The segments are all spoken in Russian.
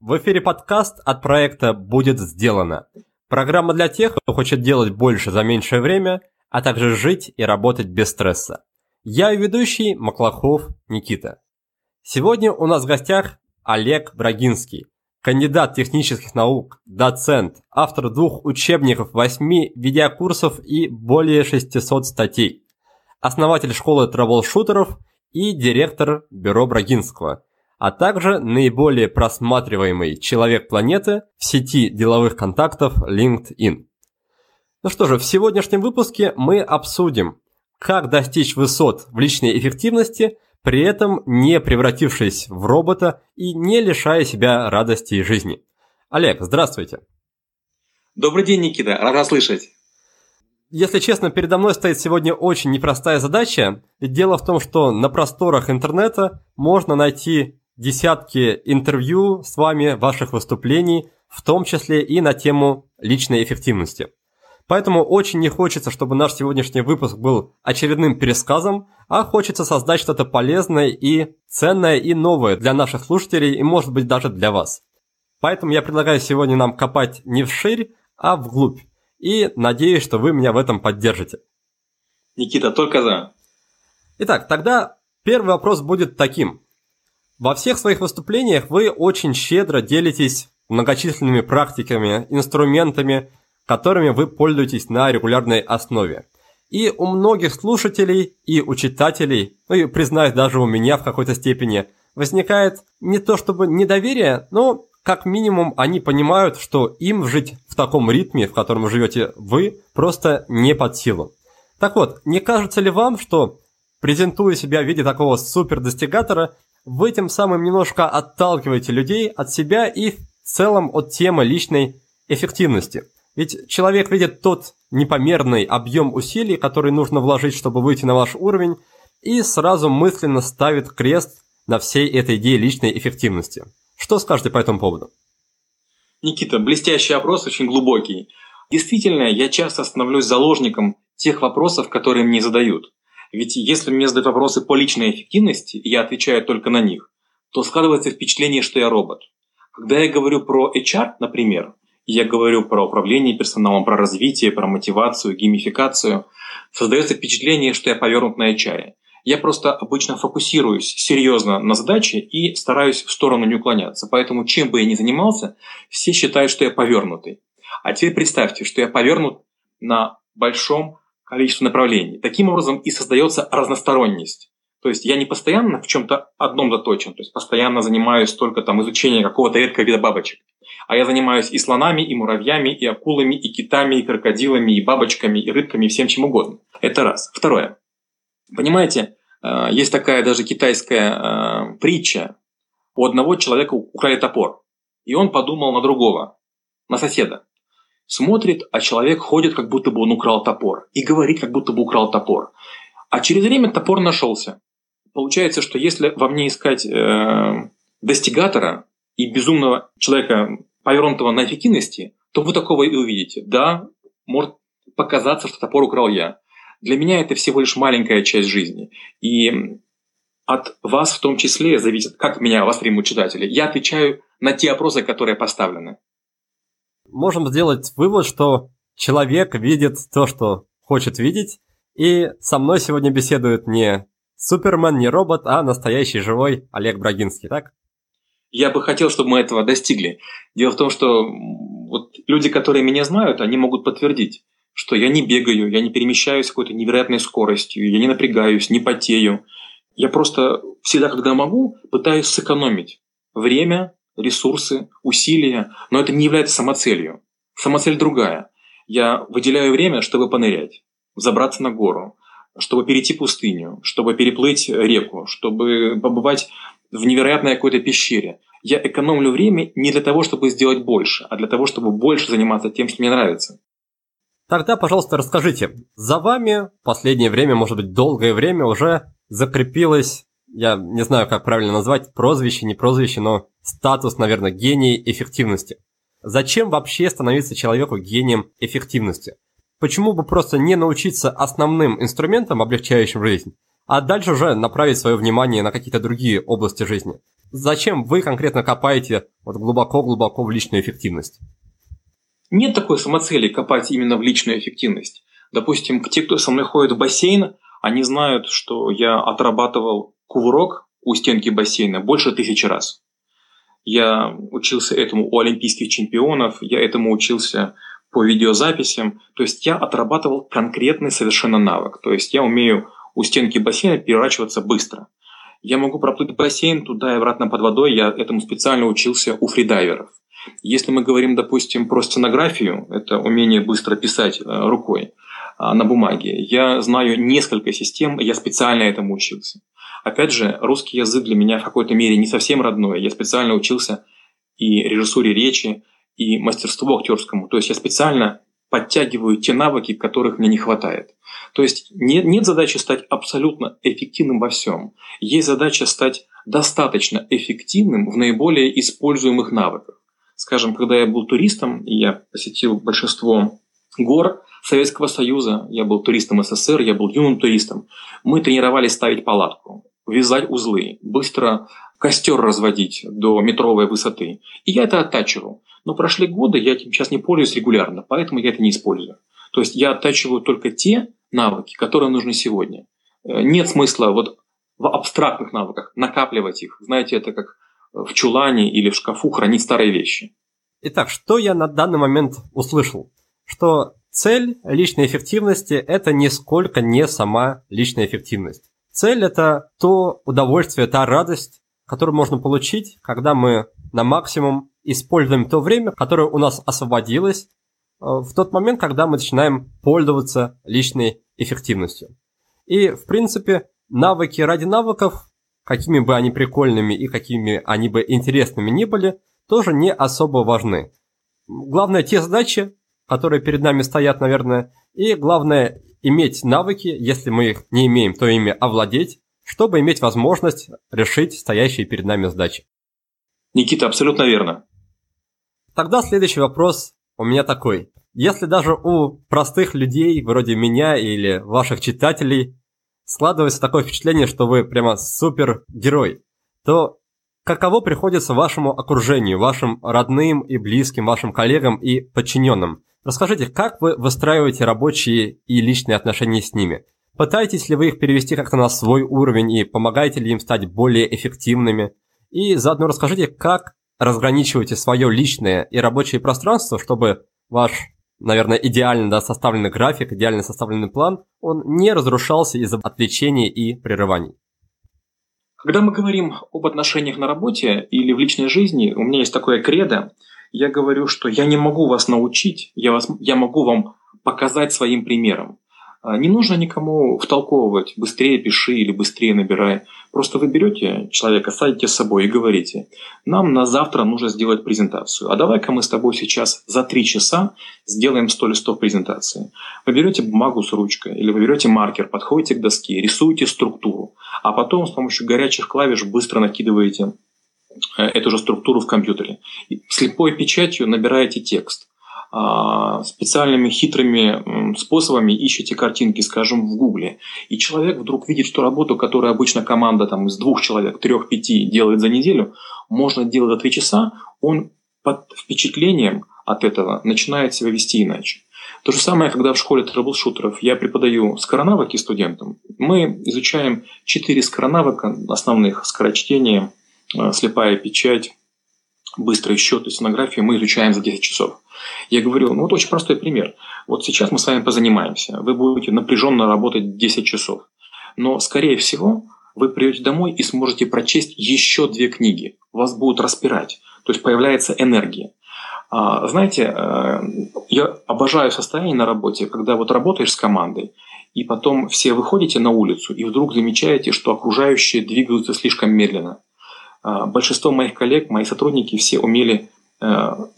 В эфире подкаст от проекта «Будет сделано». Программа для тех, кто хочет делать больше за меньшее время, а также жить и работать без стресса. Я ведущий Маклахов Никита. Сегодня у нас в гостях Олег Брагинский, кандидат технических наук, доцент, автор двух учебников, восьми видеокурсов и более 600 статей, основатель школы трэблшутеров и директор бюро Брагинского, а также наиболее просматриваемый человек планеты в сети деловых контактов LinkedIn. Ну что же, в сегодняшнем выпуске мы обсудим, как достичь высот в личной эффективности, при этом не превратившись в робота и не лишая себя радости и жизни. Олег, здравствуйте. Добрый день, Никита. Рад слышать. Если честно, передо мной стоит сегодня очень непростая задача. Ведь дело в том, что на просторах интернета можно найти десятки интервью с вами, ваших выступлений, в том числе и на тему личной эффективности. Поэтому очень не хочется, чтобы наш сегодняшний выпуск был очередным пересказом, а хочется создать что-то полезное и ценное и новое для наших слушателей и, может быть, даже для вас. Поэтому я предлагаю сегодня нам копать не вширь, а вглубь. И надеюсь, что вы меня в этом поддержите. Никита, только за. Итак, тогда первый вопрос будет таким. Во всех своих выступлениях вы очень щедро делитесь многочисленными практиками, инструментами, которыми вы пользуетесь на регулярной основе. И у многих слушателей и у читателей, ну и признаюсь, даже у меня в какой-то степени, возникает не то чтобы недоверие, но как минимум они понимают, что им жить в таком ритме, в котором живете вы, просто не под силу. Так вот, не кажется ли вам, что презентуя себя в виде такого супер-достигатора, вы тем самым немножко отталкиваете людей от себя и в целом от темы личной эффективности? Ведь человек видит тот непомерный объем усилий, который нужно вложить, чтобы выйти на ваш уровень, и сразу мысленно ставит крест на всей этой идее личной эффективности. Что скажете по этому поводу? Никита, блестящий опрос, очень глубокий. Действительно, я часто становлюсь заложником тех вопросов, которые мне задают. Ведь если мне задают вопросы по личной эффективности, и я отвечаю только на них, то складывается впечатление, что я робот. Когда я говорю про HR, например, я говорю про управление персоналом, про развитие, про мотивацию, геймификацию, создается впечатление, что я повернут на HR. Я просто обычно фокусируюсь серьезно на задаче и стараюсь в сторону не уклоняться. Поэтому чем бы я ни занимался, все считают, что я повернутый. А теперь представьте, что я повернут на большом количестве направлений. Таким образом и создается разносторонность. То есть я не постоянно в чем-то одном заточен, то есть постоянно занимаюсь только там изучением какого-то редкого вида бабочек. А я занимаюсь и слонами, и муравьями, и акулами, и китами, и крокодилами, и бабочками, и рыбками, и всем чем угодно. Это раз. Второе. Понимаете, э, есть такая даже китайская э, притча. У одного человека украли топор. И он подумал на другого, на соседа. Смотрит, а человек ходит, как будто бы он украл топор. И говорит, как будто бы украл топор. А через время топор нашелся. Получается, что если во мне искать э, достигатора и безумного человека, повернутого на эффективности, то вы такого и увидите. Да, может показаться, что топор украл я. Для меня это всего лишь маленькая часть жизни. И от вас в том числе зависит, как меня воспримут читатели. Я отвечаю на те опросы, которые поставлены. Можем сделать вывод, что человек видит то, что хочет видеть, и со мной сегодня беседует не Супермен, не робот, а настоящий живой Олег Брагинский, так? Я бы хотел, чтобы мы этого достигли. Дело в том, что вот люди, которые меня знают, они могут подтвердить, что я не бегаю, я не перемещаюсь с какой-то невероятной скоростью, я не напрягаюсь, не потею. Я просто всегда, когда могу, пытаюсь сэкономить время, ресурсы, усилия, но это не является самоцелью. Самоцель другая. Я выделяю время, чтобы понырять, забраться на гору, чтобы перейти пустыню, чтобы переплыть реку, чтобы побывать в невероятной какой-то пещере. Я экономлю время не для того, чтобы сделать больше, а для того, чтобы больше заниматься тем, что мне нравится. Тогда, пожалуйста, расскажите, за вами последнее время, может быть, долгое время уже закрепилось, я не знаю, как правильно назвать, прозвище, не прозвище, но статус, наверное, гений эффективности. Зачем вообще становиться человеку гением эффективности? Почему бы просто не научиться основным инструментам, облегчающим жизнь, а дальше уже направить свое внимание на какие-то другие области жизни? Зачем вы конкретно копаете вот глубоко-глубоко в личную эффективность? Нет такой самоцели копать именно в личную эффективность. Допустим, те, кто со мной ходит в бассейн, они знают, что я отрабатывал кувырок у стенки бассейна больше тысячи раз. Я учился этому у олимпийских чемпионов, я этому учился по видеозаписям. То есть я отрабатывал конкретный совершенно навык. То есть я умею у стенки бассейна переворачиваться быстро. Я могу проплыть бассейн туда и обратно под водой. Я этому специально учился у фридайверов. Если мы говорим, допустим, про сценографию, это умение быстро писать э, рукой а, на бумаге, я знаю несколько систем, я специально этому учился. Опять же, русский язык для меня в какой-то мере не совсем родной. Я специально учился и режиссуре речи, и мастерству актерскому. То есть я специально подтягиваю те навыки, которых мне не хватает. То есть нет, нет задачи стать абсолютно эффективным во всем. Есть задача стать достаточно эффективным в наиболее используемых навыках. Скажем, когда я был туристом, я посетил большинство гор Советского Союза, я был туристом СССР, я был юным туристом, мы тренировались ставить палатку вязать узлы, быстро костер разводить до метровой высоты. И я это оттачивал. Но прошли годы, я этим сейчас не пользуюсь регулярно, поэтому я это не использую. То есть я оттачиваю только те навыки, которые нужны сегодня. Э, нет смысла вот в абстрактных навыках накапливать их. Знаете, это как в чулане или в шкафу хранить старые вещи. Итак, что я на данный момент услышал? Что цель личной эффективности – это нисколько не сама личная эффективность. Цель – это то удовольствие, та радость, которую можно получить, когда мы на максимум используем то время, которое у нас освободилось э, в тот момент, когда мы начинаем пользоваться личной эффективностью. И, в принципе, навыки ради навыков, какими бы они прикольными и какими они бы интересными ни были, тоже не особо важны. Главное, те задачи, которые перед нами стоят, наверное, и главное, иметь навыки, если мы их не имеем, то ими овладеть, чтобы иметь возможность решить стоящие перед нами задачи. Никита, абсолютно верно. Тогда следующий вопрос у меня такой. Если даже у простых людей, вроде меня или ваших читателей, складывается такое впечатление, что вы прямо супергерой, то каково приходится вашему окружению, вашим родным и близким, вашим коллегам и подчиненным? Расскажите, как вы выстраиваете рабочие и личные отношения с ними? Пытаетесь ли вы их перевести как-то на свой уровень и помогаете ли им стать более эффективными? И заодно расскажите, как разграничиваете свое личное и рабочее пространство, чтобы ваш, наверное, идеально да, составленный график, идеально составленный план, он не разрушался из-за отвлечений и прерываний. Когда мы говорим об отношениях на работе или в личной жизни, у меня есть такое кредо – я говорю, что я не могу вас научить, я, вас, я могу вам показать своим примером. А, не нужно никому втолковывать, быстрее пиши или быстрее набирай. Просто вы берете человека, садите с собой и говорите, нам на завтра нужно сделать презентацию, а давай-ка мы с тобой сейчас за три часа сделаем 100 листов презентации. Вы берете бумагу с ручкой или вы берете маркер, подходите к доске, рисуете структуру, а потом с помощью горячих клавиш быстро накидываете эту же структуру в компьютере. Слепой печатью набираете текст. А, специальными хитрыми способами ищете картинки, скажем, в Гугле. И человек вдруг видит, что работу, которую обычно команда там, из двух человек, трех, пяти делает за неделю, можно делать за три часа, он под впечатлением от этого начинает себя вести иначе. То же самое, когда в школе трэблшутеров я преподаю скоронавыки студентам. Мы изучаем четыре скоронавыка основных. Скорочтение, Э, слепая печать, быстрый счет и стенографию мы изучаем за 10 часов. Я говорю, ну вот очень простой пример. Вот сейчас мы с вами позанимаемся. Вы будете напряженно работать 10 часов. Но, скорее всего, вы придете домой и сможете прочесть еще две книги. Вас будут распирать. То есть появляется энергия. А, знаете, э, я обожаю состояние на работе, когда вот работаешь с командой, и потом все выходите на улицу и вдруг замечаете, что окружающие двигаются слишком медленно. А, большинство моих коллег, мои сотрудники все умели э,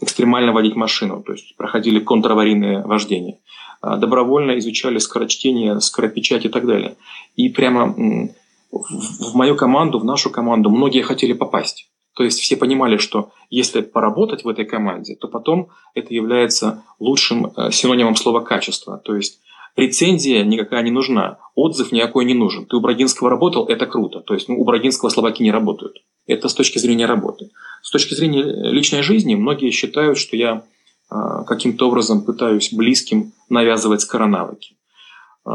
экстремально водить машину, то есть проходили контраварийное вождение. А, добровольно изучали скорочтение, скоропечать и так далее. И прямо в мою команду, в нашу команду многие хотели попасть. То есть все понимали, что если поработать в этой команде, то потом это является лучшим э, синонимом слова качество. То есть рецензия никакая не нужна, отзыв никакой не нужен. Ты у Брагинского работал, это круто. То есть ну, у Брагинского словаки не работают. Это с точки зрения работы. С точки зрения личной жизни многие считают, что я э, каким-то образом пытаюсь близким навязывать скоронавыки. Э,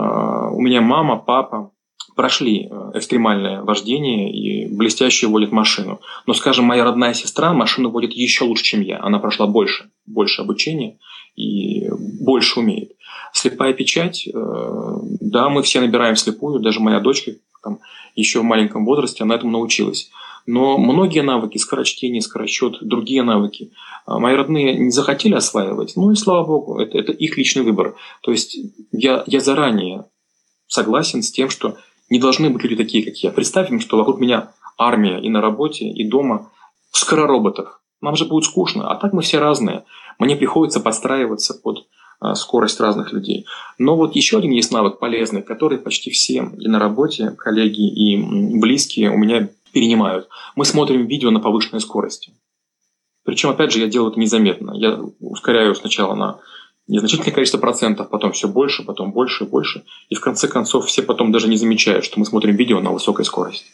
у меня мама, папа, прошли э, экстремальное вождение и блестяще водят машину. Но, скажем, моя родная сестра машину водит еще лучше, чем я. Она прошла больше, больше обучения и больше умеет. Слепая печать, э, да, мы все набираем слепую, даже моя дочка там, еще в маленьком возрасте, она этому научилась. Но многие навыки, скорочтение, скоросчет, другие навыки, э, мои родные не захотели осваивать. Ну и слава богу, это, это их личный выбор. То есть я, я заранее согласен с тем, что не должны быть люди такие, как я. Представим, что вокруг меня армия и на работе, и дома скоророботов. Нам же будет скучно, а так мы все разные. Мне приходится подстраиваться под скорость разных людей. Но вот еще один есть навык полезный, который почти все и на работе, коллеги, и близкие у меня перенимают. Мы смотрим видео на повышенной скорости. Причем, опять же, я делаю это незаметно. Я ускоряю сначала на незначительное количество процентов, потом все больше, потом больше и больше. И в конце концов все потом даже не замечают, что мы смотрим видео на высокой скорости.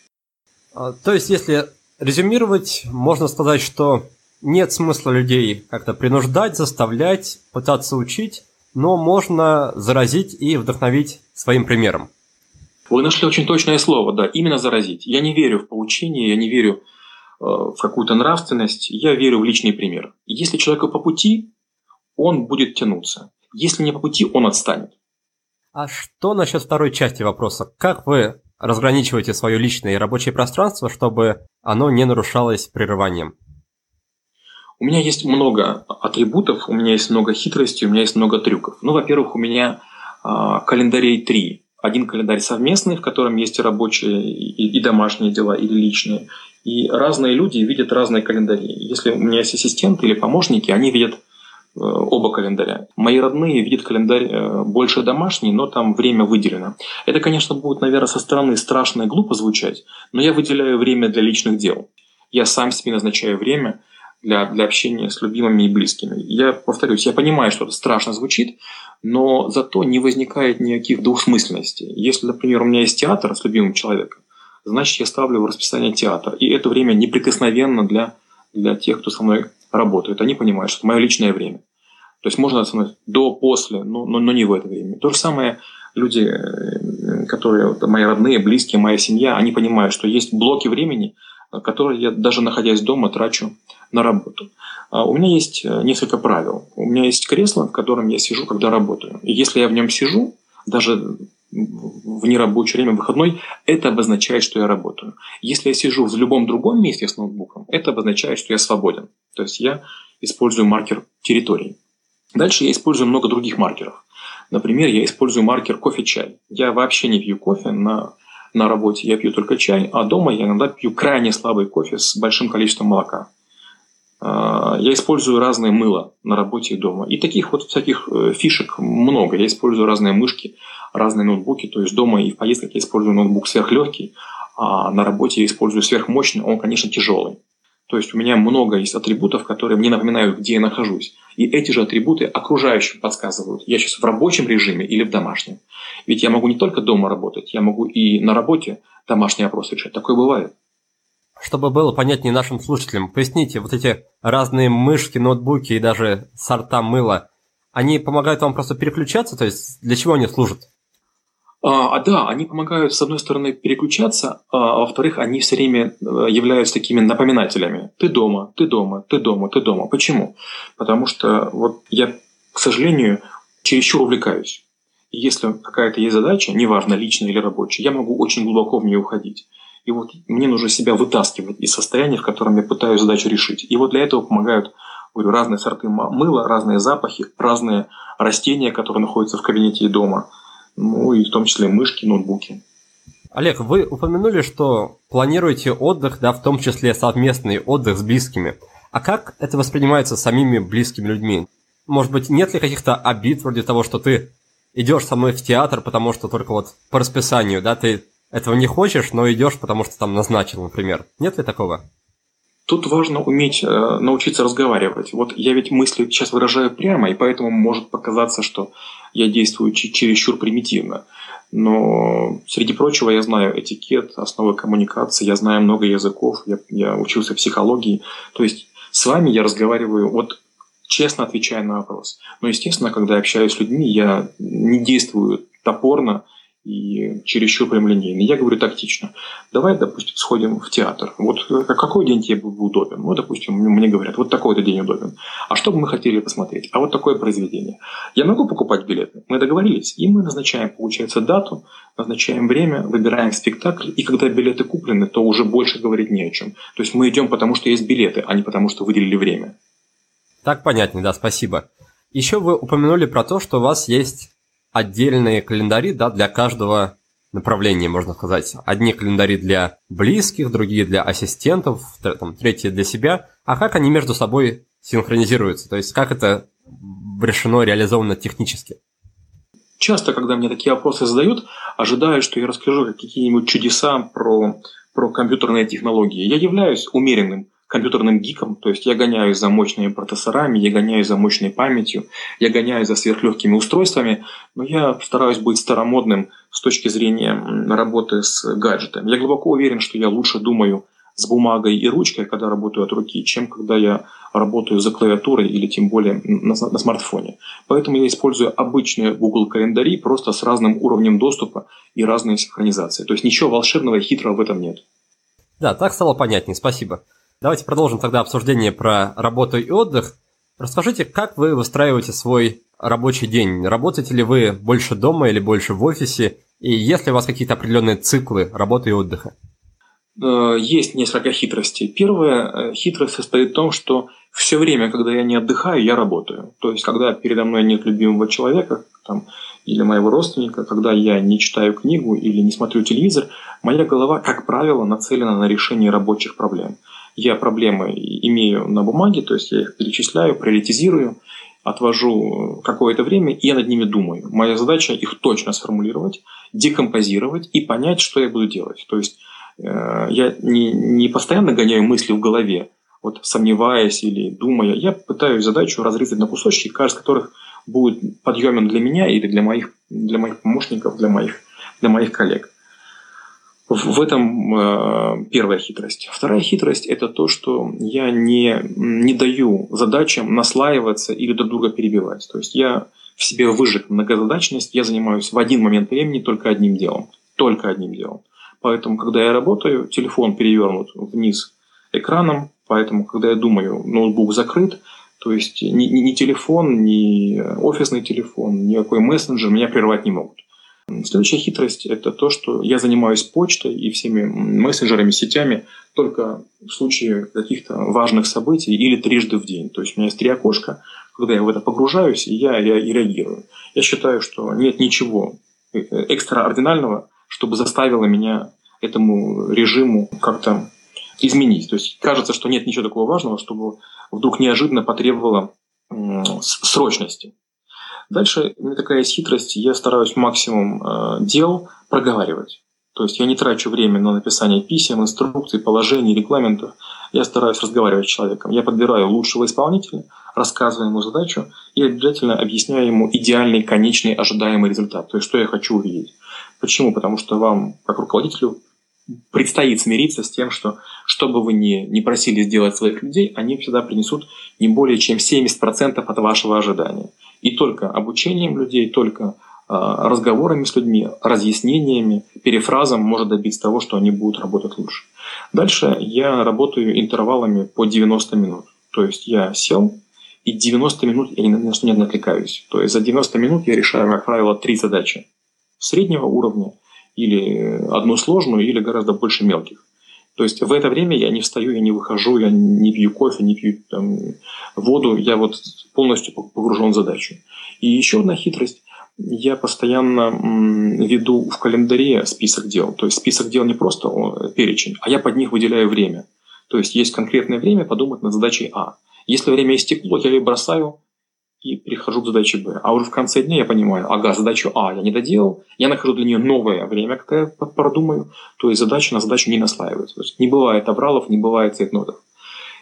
А, то есть, если резюмировать, можно сказать, что нет смысла людей как-то принуждать, заставлять, пытаться учить, но можно заразить и вдохновить своим примером. Вы нашли очень точное слово, да, именно заразить. Я не верю в поучение, я не верю э, в какую-то нравственность, я верю в личный пример. Если человеку по пути, он будет тянуться. Если не по пути, он отстанет. А что насчет второй части вопроса? Как вы разграничиваете свое личное и рабочее пространство, чтобы оно не нарушалось прерыванием? У меня есть много атрибутов, у меня есть много хитростей, у меня есть много трюков. Ну, во-первых, у меня э, календарей три. Один календарь совместный, в котором есть и рабочие, и, и домашние дела, или личные. И разные люди видят разные календари. Если у меня есть ассистенты или помощники, они видят Э, оба календаря. Мои родные видят календарь э, больше домашний, но там время выделено. Это, конечно, будет, наверное, со стороны страшно и глупо звучать, но я выделяю время для личных дел. Я сам себе назначаю время для, для общения с любимыми и близкими. Я повторюсь, я понимаю, что это страшно звучит, но зато не возникает никаких двухсмысленностей. Если, например, у меня есть театр с любимым человеком, значит, я ставлю в расписание театр. И это время неприкосновенно для, для тех, кто со мной работают, они понимают, что это мое личное время. То есть можно остановить до, после, но, но, но не в это время. То же самое люди, э, которые мои родные, близкие, моя семья, они понимают, что есть блоки времени, которые я даже находясь дома трачу на работу. А у меня есть э, несколько правил. У меня есть кресло, в котором я сижу, когда работаю. И если я в нем сижу, даже в нерабочее время, выходной, это обозначает, что я работаю. Если я сижу в любом другом месте с ноутбуком, это обозначает, что я свободен. То есть я использую маркер территории. Дальше я использую много других маркеров. Например, я использую маркер кофе-чай. Я вообще не пью кофе на, на работе, я пью только чай, а дома я иногда пью крайне слабый кофе с большим количеством молока. А, я использую разные мыла на работе и дома. И таких вот всяких э, фишек много. Я использую разные мышки, разные ноутбуки. То есть дома и в поездках я использую ноутбук сверхлегкий, а на работе я использую сверхмощный. Он, конечно, тяжелый. То есть у меня много есть атрибутов, которые мне напоминают, где я нахожусь. И эти же атрибуты окружающим подсказывают, я сейчас в рабочем режиме или в домашнем. Ведь я могу не только дома работать, я могу и на работе домашний опрос решать. Такое бывает. Чтобы было понятнее нашим слушателям, поясните, вот эти разные мышки, ноутбуки и даже сорта мыла, они помогают вам просто переключаться? То есть для чего они служат? А, а, да, они помогают, с одной стороны, переключаться, а, а во-вторых, они все время э, являются такими напоминателями. Ты дома, ты дома, ты дома, ты дома. Почему? Потому что вот я, к сожалению, чересчур увлекаюсь. И если какая-то есть задача, неважно, личная или рабочая, я могу очень глубоко в нее уходить. И вот мне нужно себя вытаскивать из состояния, в котором я пытаюсь задачу решить. И вот для этого помогают говорю, разные сорты мыла, разные запахи, разные растения, которые находятся в кабинете и дома – ну и в том числе мышки, ноутбуки. Олег, вы упомянули, что планируете отдых, да, в том числе совместный отдых с близкими. А как это воспринимается самими близкими людьми? Может быть, нет ли каких-то обид вроде того, что ты идешь со мной в театр, потому что только вот по расписанию, да, ты этого не хочешь, но идешь, потому что там назначил, например. Нет ли такого? Тут важно уметь э, научиться разговаривать. Вот я ведь мысли сейчас выражаю прямо, и поэтому может показаться, что я действую чересчур примитивно. Но, среди прочего, я знаю этикет, основы коммуникации, я знаю много языков, я, я учился психологии. То есть с вами я разговариваю вот честно отвечая на вопрос. Но, естественно, когда я общаюсь с людьми, я не действую топорно и чересчур прямолинейно. Я говорю тактично. Давай, допустим, сходим в театр. Вот э, какой день тебе был удобен? Ну, допустим, мне говорят, вот такой-то день удобен. А что бы мы хотели посмотреть? А вот такое произведение. Я могу покупать билеты? Мы договорились. И мы назначаем, получается, дату, назначаем время, выбираем спектакль. И когда билеты куплены, то уже больше говорить не о чем. То есть мы идем потому, что есть билеты, а не потому, что выделили время. Так понятнее, да, спасибо. Еще вы упомянули про то, что у вас есть отдельные календари, да, для каждого направления, можно сказать. Одни календари для близких, другие для ассистентов, там, третьи для себя. А как они между собой синхронизируются? То есть как это решено, реализовано технически? Часто, когда мне такие вопросы задают, ожидают, что я расскажу какие-нибудь чудеса про, про компьютерные технологии. Я являюсь умеренным компьютерным гиком, то есть я гоняюсь за мощными процессорами, я гоняюсь за мощной памятью, я гоняюсь за сверхлегкими устройствами, но я стараюсь быть старомодным с точки зрения работы с гаджетами. Я глубоко уверен, что я лучше думаю с бумагой и ручкой, когда работаю от руки, чем когда я работаю за клавиатурой или тем более на, на смартфоне. Поэтому я использую обычные Google календари просто с разным уровнем доступа и разной синхронизацией. То есть ничего волшебного и хитрого в этом нет. Да, так стало понятнее, спасибо. Давайте продолжим тогда обсуждение про работу и отдых. Расскажите, как вы выстраиваете свой рабочий день? Работаете ли вы больше дома или больше в офисе? И есть ли у вас какие-то определенные циклы работы и отдыха? Э, есть несколько хитростей. Первая э, хитрость состоит в том, что все время, когда я не отдыхаю, я работаю. То есть, когда передо мной нет любимого человека там, или моего родственника, когда я не читаю книгу или не смотрю телевизор, моя голова, как правило, нацелена на решение рабочих проблем я проблемы имею на бумаге, то есть я их перечисляю, приоритизирую, отвожу какое-то время, и я над ними думаю. Моя задача их точно сформулировать, декомпозировать и понять, что я буду делать. То есть э, я не, не постоянно гоняю мысли в голове, вот сомневаясь или думая, я пытаюсь задачу разрезать на кусочки, каждый из которых будет подъемен для меня или для моих, для моих помощников, для моих, для моих коллег. В этом э, первая хитрость. Вторая хитрость – это то, что я не, не даю задачам наслаиваться или друг друга перебивать. То есть я в себе выжег многозадачность, я занимаюсь в один момент времени только одним делом. Только одним делом. Поэтому, когда я работаю, телефон перевернут вниз экраном, поэтому, когда я думаю, ноутбук закрыт, то есть ни, ни телефон, ни офисный телефон, никакой мессенджер меня прервать не могут. Следующая хитрость – это то, что я занимаюсь почтой и всеми мессенджерами, сетями только в случае каких-то важных событий или трижды в день. То есть у меня есть три окошка, когда я в это погружаюсь, и я и реагирую. Я считаю, что нет ничего экстраординального, чтобы заставило меня этому режиму как-то изменить. То есть кажется, что нет ничего такого важного, чтобы вдруг неожиданно потребовало срочности. Дальше у меня такая есть хитрость, я стараюсь максимум э, дел проговаривать. То есть я не трачу время на написание писем, инструкций, положений, регламентов. Я стараюсь разговаривать с человеком. Я подбираю лучшего исполнителя, рассказываю ему задачу и обязательно объясняю ему идеальный, конечный, ожидаемый результат. То есть что я хочу увидеть. Почему? Потому что вам, как руководителю, предстоит смириться с тем, что что бы вы ни, ни просили сделать своих людей, они всегда принесут не более чем 70% от вашего ожидания. И только обучением людей, только а, разговорами с людьми, разъяснениями, перефразом может добиться того, что они будут работать лучше. Дальше я работаю интервалами по 90 минут. То есть я сел, и 90 минут я ни на что не отвлекаюсь. То есть за 90 минут я решаю, как правило, три задачи. Среднего уровня, или одну сложную, или гораздо больше мелких. То есть в это время я не встаю, я не выхожу, я не пью кофе, не пью там, воду, я вот полностью погружен в задачу. И еще одна хитрость. я постоянно веду в календаре список дел. То есть список дел не просто перечень, а я под них выделяю время. То есть есть конкретное время подумать над задачей А. Если время истекло, я ее бросаю и перехожу к задаче Б. А уже в конце дня я понимаю, ага, задачу А я не доделал, я нахожу для нее новое время, когда я продумаю, то есть задача на задачу не наслаивается. То есть не бывает авралов, не бывает цветнотов.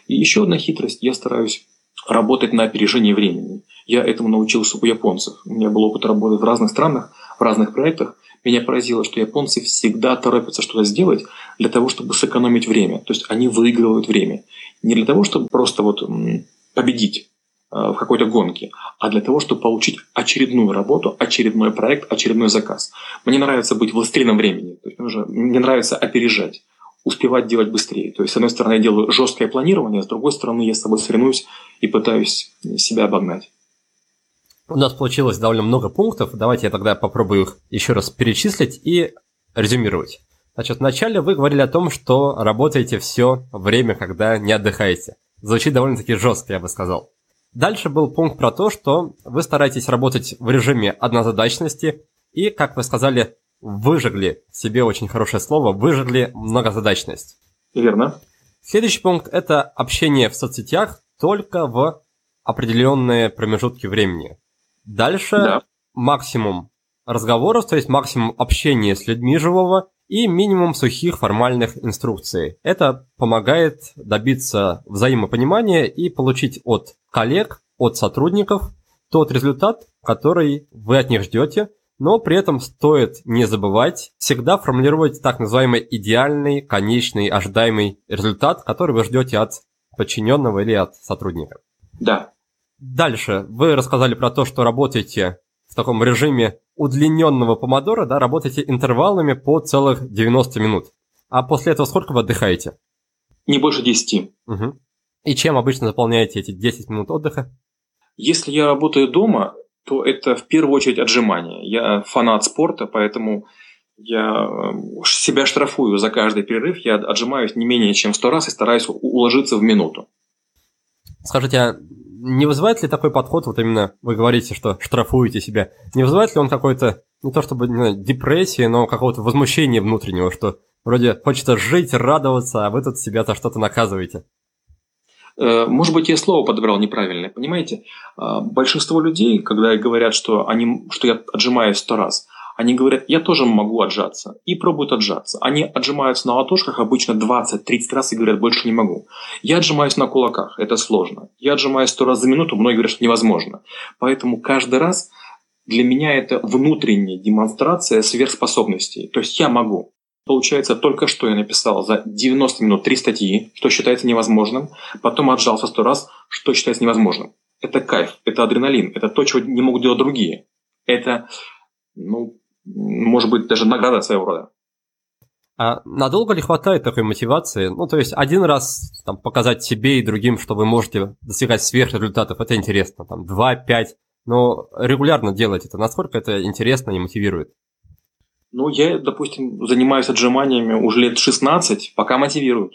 И еще одна хитрость, я стараюсь работать на опережение времени. Я этому научился у японцев. У меня был опыт работы в разных странах, в разных проектах. Меня поразило, что японцы всегда торопятся что-то сделать для того, чтобы сэкономить время. То есть они выигрывают время. Не для того, чтобы просто вот победить в какой-то гонке, а для того, чтобы получить очередную работу, очередной проект, очередной заказ. Мне нравится быть властелином времени. То есть мне нравится опережать успевать делать быстрее. То есть, с одной стороны, я делаю жесткое планирование, с другой стороны, я с собой соревнуюсь и пытаюсь себя обогнать. У нас получилось довольно много пунктов. Давайте я тогда попробую их еще раз перечислить и резюмировать. Значит, вначале вы говорили о том, что работаете все время, когда не отдыхаете. Звучит довольно-таки жестко, я бы сказал. Дальше был пункт про то, что вы стараетесь работать в режиме однозадачности и, как вы сказали, выжигли, себе очень хорошее слово, выжигли многозадачность. Верно. Следующий пункт – это общение в соцсетях только в определенные промежутки времени. Дальше да. максимум разговоров, то есть максимум общения с людьми живого и минимум сухих формальных инструкций. Это помогает добиться взаимопонимания и получить от коллег, от сотрудников тот результат, который вы от них ждете, но при этом стоит не забывать всегда формулировать так называемый идеальный, конечный, ожидаемый результат, который вы ждете от подчиненного или от сотрудника. Да. Дальше. Вы рассказали про то, что работаете в таком режиме удлиненного помодора, да, работаете интервалами по целых 90 минут. А после этого сколько вы отдыхаете? Не больше 10. Угу. И чем обычно заполняете эти 10 минут отдыха? Если я работаю дома, то это в первую очередь отжимание. Я фанат спорта, поэтому я э, себя штрафую за каждый перерыв. Я отжимаюсь не менее чем сто раз и стараюсь уложиться в минуту. Скажите, а не вызывает ли такой подход, вот именно вы говорите, что штрафуете себя, не вызывает ли он какой-то, не то чтобы не знаю, депрессии, но какого-то возмущения внутреннего, что вроде хочется жить, радоваться, а вы тут себя за что-то наказываете? Э, может быть, я слово подобрал неправильное, понимаете? А, большинство людей, когда говорят, что, они, что я отжимаюсь сто раз, они говорят, я тоже могу отжаться. И пробуют отжаться. Они отжимаются на ладошках обычно 20-30 раз и говорят, больше не могу. Я отжимаюсь на кулаках, это сложно. Я отжимаюсь сто раз за минуту, многие говорят, что невозможно. Поэтому каждый раз для меня это внутренняя демонстрация сверхспособностей. То есть я могу. Получается, только что я написал за 90 минут три статьи, что считается невозможным, потом отжался сто раз, что считается невозможным. Это кайф, это адреналин, это то, чего не могут делать другие. Это, ну, может быть, даже награда своего рода. А надолго ли хватает такой мотивации? Ну, то есть один раз там, показать себе и другим, что вы можете достигать сверхрезультатов, это интересно. Там, два, пять. Но регулярно делать это, насколько это интересно и мотивирует? Ну, я, допустим, занимаюсь отжиманиями уже лет 16, пока мотивируют.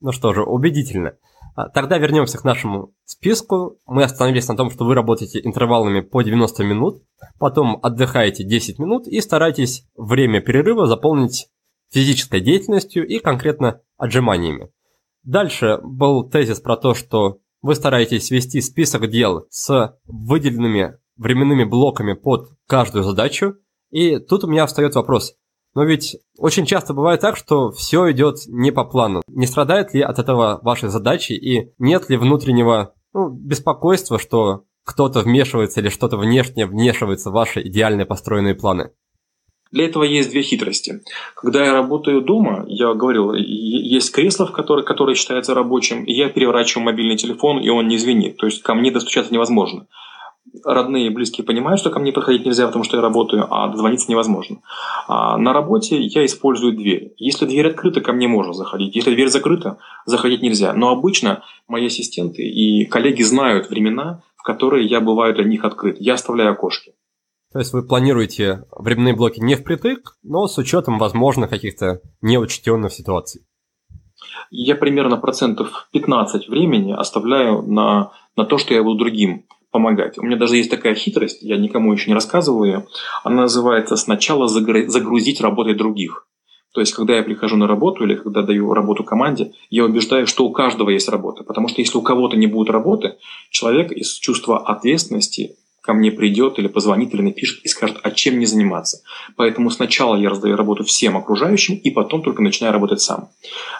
Ну что же, убедительно. А, тогда вернемся к нашему списку. Мы остановились на том, что вы работаете интервалами по 90 минут, потом отдыхаете 10 минут и стараетесь время перерыва заполнить физической деятельностью и конкретно отжиманиями. Дальше был тезис про то, что вы стараетесь вести список дел с выделенными временными блоками под каждую задачу, и тут у меня встает вопрос. Но ведь очень часто бывает так, что все идет не по плану. Не страдает ли от этого ваши задачи и нет ли внутреннего ну, беспокойства, что кто-то вмешивается или что-то внешне вмешивается в ваши идеально построенные планы? Для этого есть две хитрости. Когда я работаю дома, я говорил, есть кресло, в которое, которое считается рабочим, и я переворачиваю мобильный телефон, и он не звенит. То есть ко мне достучаться невозможно родные и близкие понимают, что ко мне подходить нельзя, потому что я работаю, а дозвониться невозможно. А на работе я использую дверь. Если дверь открыта, ко мне можно заходить. Если дверь закрыта, заходить нельзя. Но обычно мои ассистенты и коллеги знают времена, в которые я бываю для них открыт. Я оставляю окошки. То есть вы планируете временные блоки не впритык, но с учетом, возможно, каких-то неучтенных ситуаций? Я примерно процентов 15 времени оставляю на, на то, что я буду другим помогать. У меня даже есть такая хитрость, я никому еще не рассказывал ее. Она называется «сначала загрузить работой других». То есть, когда я прихожу на работу или когда даю работу команде, я убеждаю, что у каждого есть работа. Потому что если у кого-то не будет работы, человек из чувства ответственности ко мне придет или позвонит или напишет и скажет, а чем мне заниматься. Поэтому сначала я раздаю работу всем окружающим и потом только начинаю работать сам.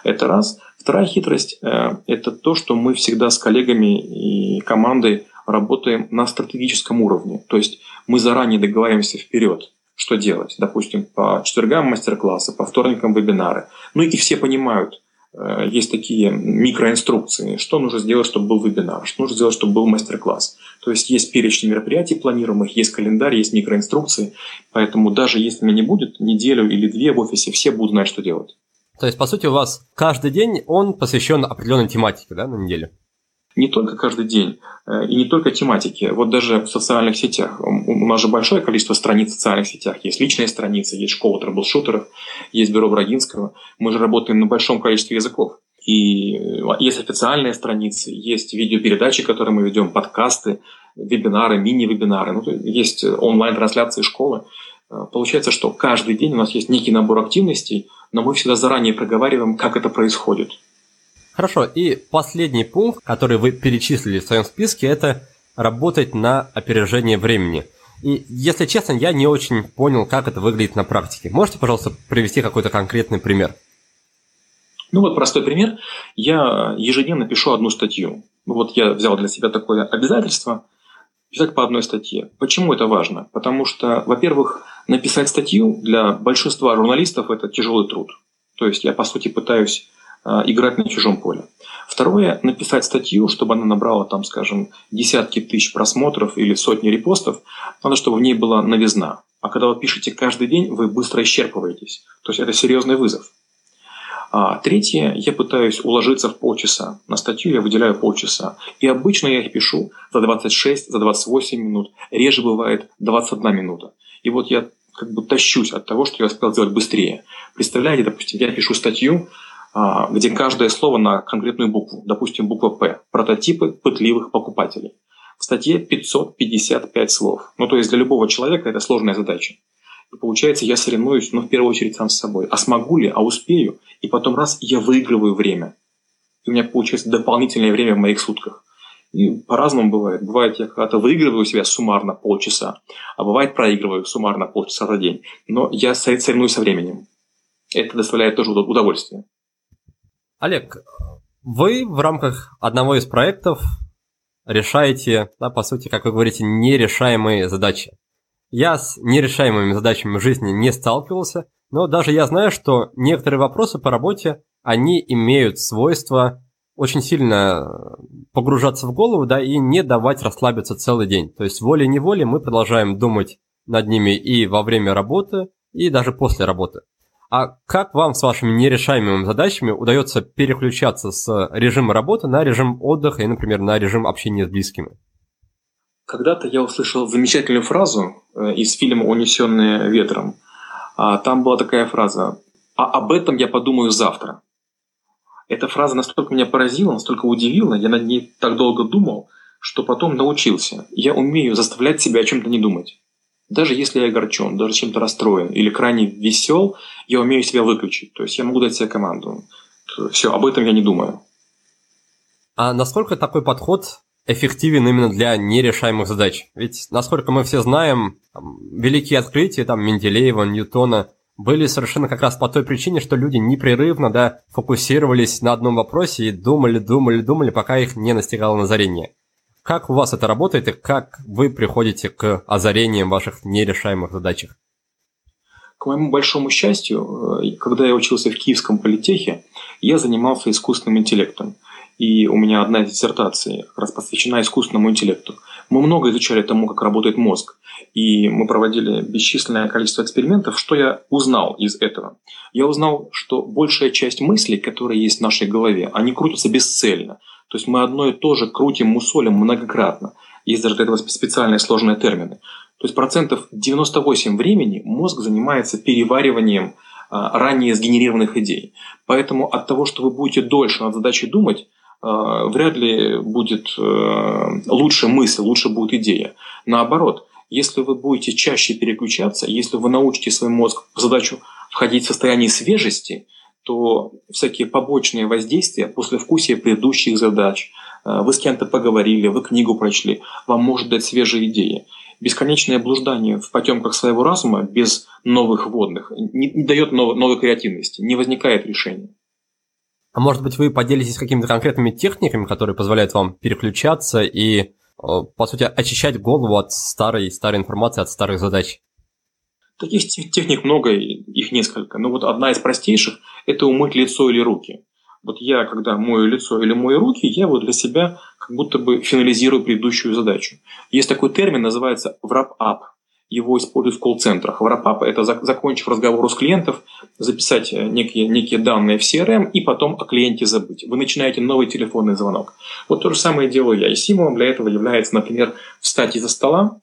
Это раз. Вторая хитрость э, – это то, что мы всегда с коллегами и командой работаем на стратегическом уровне. То есть мы заранее договариваемся вперед, что делать. Допустим, по четвергам мастер-классы, по вторникам вебинары. Ну и все понимают, э, есть такие микроинструкции, что нужно сделать, чтобы был вебинар, что нужно сделать, чтобы был мастер-класс. То есть есть перечень мероприятий планируемых, есть календарь, есть микроинструкции. Поэтому даже если меня не будет неделю или две в офисе, все будут знать, что делать. То есть, по сути, у вас каждый день он посвящен определенной тематике, да, на неделю? Не только каждый день э, и не только тематики. Вот даже в социальных сетях. У нас же большое количество страниц в социальных сетях. Есть личные страницы, есть школа трэблшутеров, есть бюро Брагинского. Мы же работаем на большом количестве языков. И э, есть официальные страницы, есть видеопередачи, которые мы ведем, подкасты, вебинары, мини-вебинары. Ну, есть онлайн-трансляции школы. Э, получается, что каждый день у нас есть некий набор активностей, но мы всегда заранее проговариваем, как это происходит. Хорошо, и последний пункт, который вы перечислили в своем списке, это работать на опережение времени. И, если честно, я не очень понял, как это выглядит на практике. Можете, пожалуйста, привести какой-то конкретный пример? Ну вот простой пример. Я ежедневно пишу одну статью. Ну вот я взял для себя такое обязательство писать по одной статье. Почему это важно? Потому что, во-первых, написать статью для большинства журналистов это тяжелый труд. То есть я, по сути, пытаюсь играть на чужом поле. Второе, написать статью, чтобы она набрала, там, скажем, десятки тысяч просмотров или сотни репостов, надо, чтобы в ней была новизна. А когда вы пишете каждый день, вы быстро исчерпываетесь. То есть это серьезный вызов. А третье, я пытаюсь уложиться в полчаса. На статью я выделяю полчаса. И обычно я их пишу за 26, за 28 минут. Реже бывает 21 минута. И вот я как бы тащусь от того, что я успел сделать быстрее. Представляете, допустим, я пишу статью, где каждое слово на конкретную букву, допустим, буква «П», прототипы пытливых покупателей. В статье 555 слов. Ну, то есть для любого человека это сложная задача. И получается, я соревнуюсь, ну, в первую очередь сам с собой. А смогу ли, а успею? И потом раз, я выигрываю время. И у меня получается дополнительное время в моих сутках. И по-разному бывает. Бывает, я когда-то выигрываю себя суммарно полчаса, а бывает проигрываю суммарно полчаса за день. Но я соревнуюсь со временем. Это доставляет тоже удовольствие. Олег, вы в рамках одного из проектов решаете, да, по сути, как вы говорите, нерешаемые задачи. Я с нерешаемыми задачами в жизни не сталкивался, но даже я знаю, что некоторые вопросы по работе, они имеют свойство очень сильно погружаться в голову, да, и не давать расслабиться целый день. То есть волей-неволей мы продолжаем думать над ними и во время работы, и даже после работы. А как вам с вашими нерешаемыми задачами удается переключаться с режима работы на режим отдыха и, например, на режим общения с близкими? Когда-то я услышал замечательную фразу э, из фильма «Унесенные ветром». А, там была такая фраза «А об этом я подумаю завтра». Эта фраза настолько меня поразила, настолько удивила, я над ней так долго думал, что потом научился. Я умею заставлять себя о чем-то не думать. Даже если я огорчен, даже чем-то расстроен или крайне весел, я умею себя выключить. То есть я могу дать себе команду. Все, об этом я не думаю. А насколько такой подход эффективен именно для нерешаемых задач? Ведь, насколько мы все знаем, там, великие открытия там, Менделеева, Ньютона были совершенно как раз по той причине, что люди непрерывно да, фокусировались на одном вопросе и думали, думали, думали, пока их не настигало озарение. Как у вас это работает и как вы приходите к озарениям ваших нерешаемых задачах? К моему большому счастью, э, когда я учился в Киевском политехе, я занимался искусственным интеллектом. И у меня одна из диссертаций как раз посвящена искусственному интеллекту. Мы много изучали тому, как работает мозг. И мы проводили бесчисленное количество экспериментов. Что я узнал из этого? Я узнал, что большая часть мыслей, которые есть в нашей голове, они крутятся бесцельно. То есть мы одно и то же крутим, мусолим многократно. Есть даже для этого специальные сложные термины. То есть процентов 98 времени мозг занимается перевариванием а, ранее сгенерированных идей. Поэтому от того, что вы будете дольше над задачей думать, вряд ли будет лучше мысль, лучше будет идея. Наоборот, если вы будете чаще переключаться, если вы научите свой мозг в задачу входить в состояние свежести, то всякие побочные воздействия после вкусия предыдущих задач, э, вы с кем-то поговорили, вы книгу прочли, вам может дать свежие идеи. Бесконечное блуждание в потемках своего разума без новых вводных не, не дает новой, новой креативности, не возникает решения. А может быть, вы поделитесь какими-то конкретными техниками, которые позволяют вам переключаться и Э, по сути, очищать голову от старой, старой информации, от старых задач? Таких техник много, их несколько. Но вот одна из простейших – это умыть лицо или руки. Вот я, когда мою лицо или мою руки, я вот для себя как будто бы финализирую предыдущую задачу. Есть такой термин, называется wrap-up его используют в колл-центрах. Wrap-up – это закончив разговор с клиентов, записать э, некие, некие данные в CRM и потом о клиенте забыть. Вы начинаете новый телефонный звонок. Вот то же самое делаю я. И стимулом для этого является, например, встать из-за стола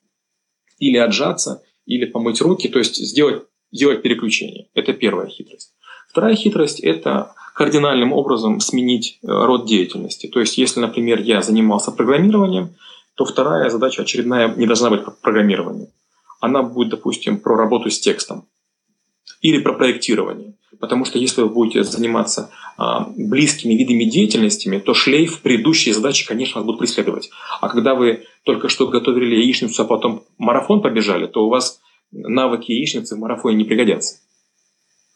или отжаться, или помыть руки, то есть сделать, сделать переключение. Это первая хитрость. Вторая хитрость – это кардинальным образом сменить э, род деятельности. То есть, если, например, я занимался программированием, то вторая задача очередная не должна быть программированием она будет, допустим, про работу с текстом или про проектирование. Потому что если вы будете заниматься а, близкими видами деятельностями, то шлейф предыдущие задачи, конечно, вас будут преследовать. А когда вы только что готовили яичницу, а потом марафон побежали, то у вас навыки яичницы в марафоне не пригодятся.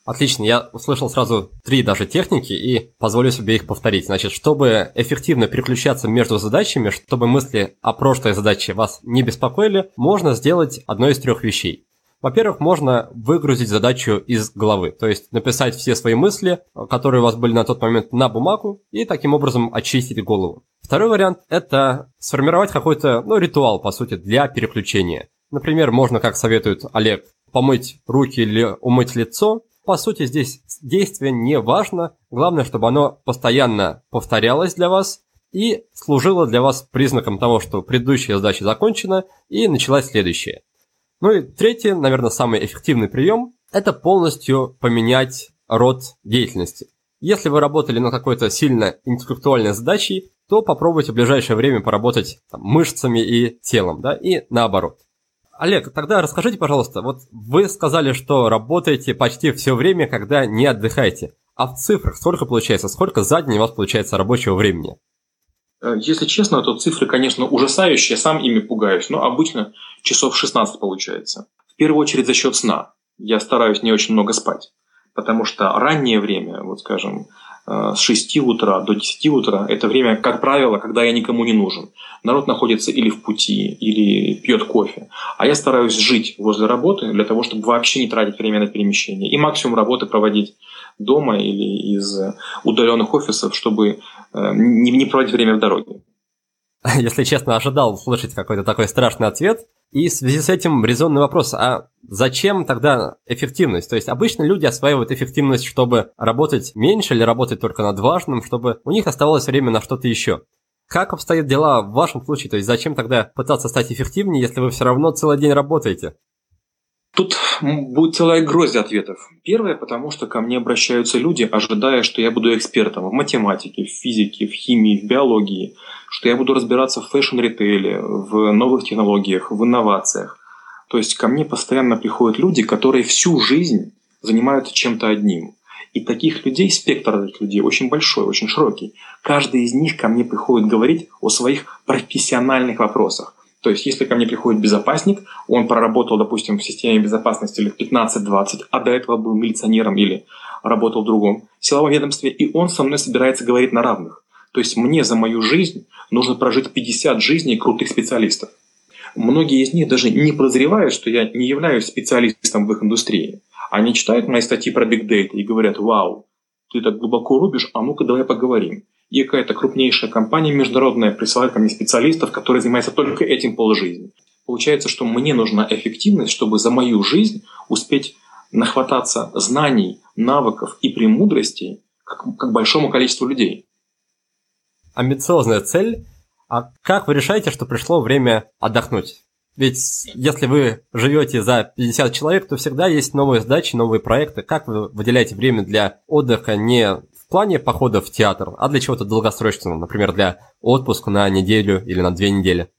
Отлично, я услышал сразу три даже техники и позволю себе их повторить. Значит, чтобы эффективно переключаться между задачами, чтобы мысли о прошлой задаче вас не беспокоили, можно сделать одно из трех вещей. Во-первых, можно выгрузить задачу из головы, то есть написать все свои мысли, которые у вас были на тот момент, на бумагу и таким образом очистить голову. Второй вариант – это сформировать какой-то ну, ритуал, по сути, для переключения. Например, можно, как советует Олег, помыть руки или умыть лицо, по сути, здесь действие не важно. Главное, чтобы оно постоянно повторялось для вас и служило для вас признаком того, что предыдущая задача закончена и началась следующая. Ну и третий, наверное, самый эффективный прием – это полностью поменять род деятельности. Если вы работали над какой-то сильно интеллектуальной задачей, то попробуйте в ближайшее время поработать там, мышцами и телом, да, и наоборот. Олег, тогда расскажите, пожалуйста, вот вы сказали, что работаете почти все время, когда не отдыхаете. А в цифрах сколько получается? Сколько за у вас получается рабочего времени? Э, если честно, то цифры, конечно, ужасающие, сам ими пугаюсь, но обычно часов 16 получается. В первую очередь за счет сна. Я стараюсь не очень много спать, потому что раннее время, вот скажем, Э, с 6 утра до 10 утра – это время, как правило, когда я никому не нужен. Народ находится или в пути, или пьет кофе. А я стараюсь жить возле работы для того, чтобы вообще не тратить время на перемещение. И максимум работы проводить дома или из удаленных офисов, чтобы э, не проводить время в дороге. Если честно, ожидал услышать какой-то такой страшный ответ – и в связи с этим резонный вопрос, а зачем тогда эффективность? То есть обычно люди осваивают эффективность, чтобы работать меньше или работать только над важным, чтобы у них оставалось время на что-то еще. Как обстоят дела в вашем случае? То есть зачем тогда пытаться стать эффективнее, если вы все равно целый день работаете? Тут будет целая гроздь ответов. Первое, потому что ко мне обращаются люди, ожидая, что я буду экспертом в математике, в физике, в химии, в биологии, что я буду разбираться в fashion-ритейле, в новых технологиях, в инновациях. То есть ко мне постоянно приходят люди, которые всю жизнь занимаются чем-то одним. И таких людей, спектр этих людей очень большой, очень широкий. Каждый из них ко мне приходит говорить о своих профессиональных вопросах. То есть, если ко мне приходит безопасник, он проработал, допустим, в системе безопасности лет 15-20, а до этого был милиционером или работал в другом силовом ведомстве, и он со мной собирается говорить на равных. То есть мне за мою жизнь нужно прожить 50 жизней крутых специалистов. Многие из них даже не подозревают, что я не являюсь специалистом в их индустрии. Они читают мои статьи про Big Data и говорят, вау, ты так глубоко рубишь, а ну-ка давай поговорим. И какая-то крупнейшая компания международная присылает ко мне специалистов, которые занимаются только этим полжизни. Получается, что мне нужна эффективность, чтобы за мою жизнь успеть нахвататься знаний, навыков и премудростей как, как большому количеству людей амбициозная цель, а как вы решаете, что пришло время отдохнуть? Ведь если вы живете за 50 человек, то всегда есть новые задачи, новые проекты. Как вы выделяете время для отдыха не плане похода в театр, а для чего-то долгосрочного, например, для отпуска на неделю или на две недели?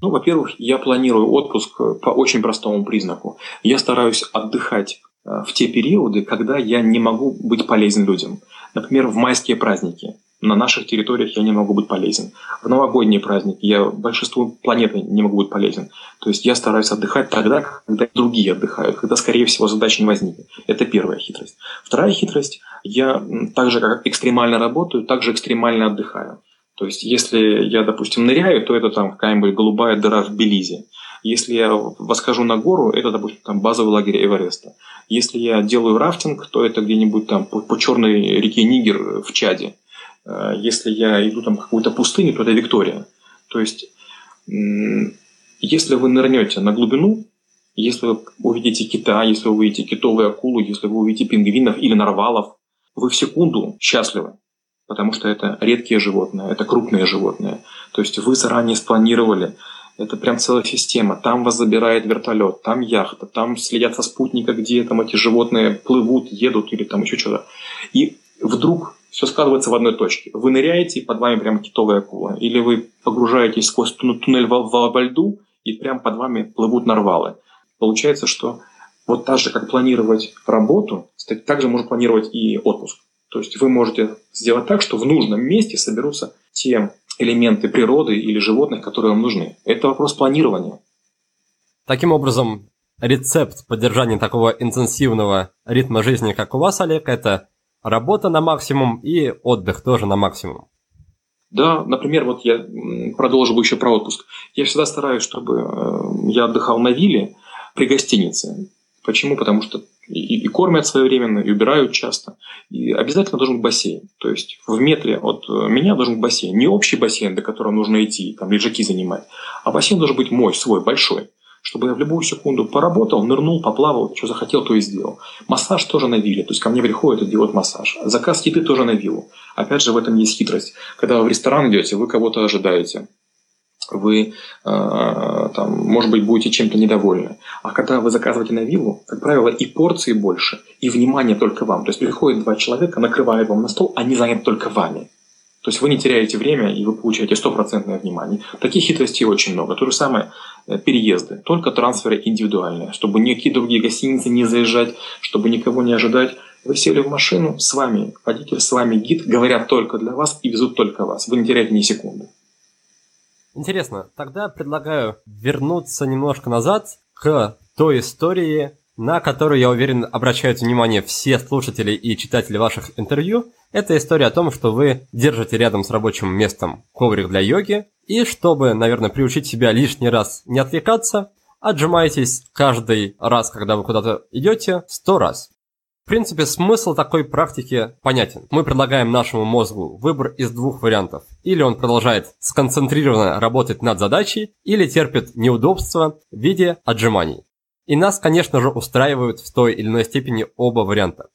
Ну, во-первых, я планирую отпуск по очень простому признаку. Я стараюсь отдыхать э, в те периоды, когда я не могу быть полезен людям. Например, в майские праздники. На наших территориях я не могу быть полезен. В новогодние праздники я большинству планеты не могу быть полезен. То есть я стараюсь отдыхать тогда, когда другие отдыхают, когда, скорее всего, задач не возникнет. Это первая хитрость. Вторая хитрость. Я так же, как экстремально работаю, так же экстремально отдыхаю. То есть, если я, допустим, ныряю, то это там какая-нибудь голубая дыра в Белизе. Если я восхожу на гору, это, допустим, там базовый лагерь Эвереста. Если я делаю рафтинг, то это где-нибудь там по, по черной реке Нигер в Чаде. Э, если я иду там какую-то пустыню, то это Виктория. То есть, если вы нырнете на глубину, если вы увидите кита, если вы увидите китовую акулу, если вы увидите пингвинов или нарвалов, вы в секунду счастливы потому что это редкие животные, это крупные животные. То есть вы заранее спланировали, это прям целая система. Там вас забирает вертолет, там яхта, там следят со спутника, где там эти животные плывут, едут или там еще что-то. И вдруг все складывается в одной точке. Вы ныряете, и под вами прямо китовая акула. Или вы погружаетесь сквозь туннель во, во, во льду, и прямо под вами плывут нарвалы. Получается, что вот так же, как планировать работу, так же можно планировать и отпуск. То есть вы можете сделать так, что в нужном месте соберутся те элементы природы или животных, которые вам нужны. Это вопрос планирования. Таким образом, рецепт поддержания такого интенсивного ритма жизни, как у вас, Олег, это работа на максимум и отдых тоже на максимум. Да, например, вот я продолжу еще про отпуск. Я всегда стараюсь, чтобы э, я отдыхал на вилле при гостинице. Почему? Потому что и, и кормят своевременно, и убирают часто. И обязательно должен быть бассейн. То есть в метре от э, меня должен быть бассейн. Не общий бассейн, до которого нужно идти, там лежаки занимать, а бассейн должен быть мой, свой, большой. Чтобы я в любую секунду поработал, нырнул, поплавал, что захотел, то и сделал. Массаж тоже на вилле. То есть ко мне приходят и делают массаж. Заказ еды тоже на виллу. Опять же, в этом есть хитрость. Когда вы в ресторан идете, вы кого-то ожидаете вы, э, там, может быть, будете чем-то недовольны. А когда вы заказываете на виллу, как правило, и порции больше, и внимание только вам. То есть приходят два человека, накрывают вам на стол, они заняты только вами. То есть вы не теряете время, и вы получаете стопроцентное внимание. Таких хитростей очень много. То же самое э, переезды. Только трансферы индивидуальные. Чтобы никакие другие гостиницы не заезжать, чтобы никого не ожидать. Вы сели в машину, с вами водитель, с вами гид, говорят только для вас и везут только вас. Вы не теряете ни секунды. Интересно, тогда предлагаю вернуться немножко назад к той истории, на которую, я уверен, обращают внимание все слушатели и читатели ваших интервью. Это история о том, что вы держите рядом с рабочим местом коврик для йоги, и чтобы, наверное, приучить себя лишний раз не отвлекаться, отжимаетесь каждый раз, когда вы куда-то идете, сто раз. В принципе, смысл такой практики понятен. Мы предлагаем нашему мозгу выбор из двух вариантов. Или он продолжает сконцентрированно работать над задачей, или терпит неудобства в виде отжиманий. И нас, конечно же, устраивают в той или иной степени оба варианта.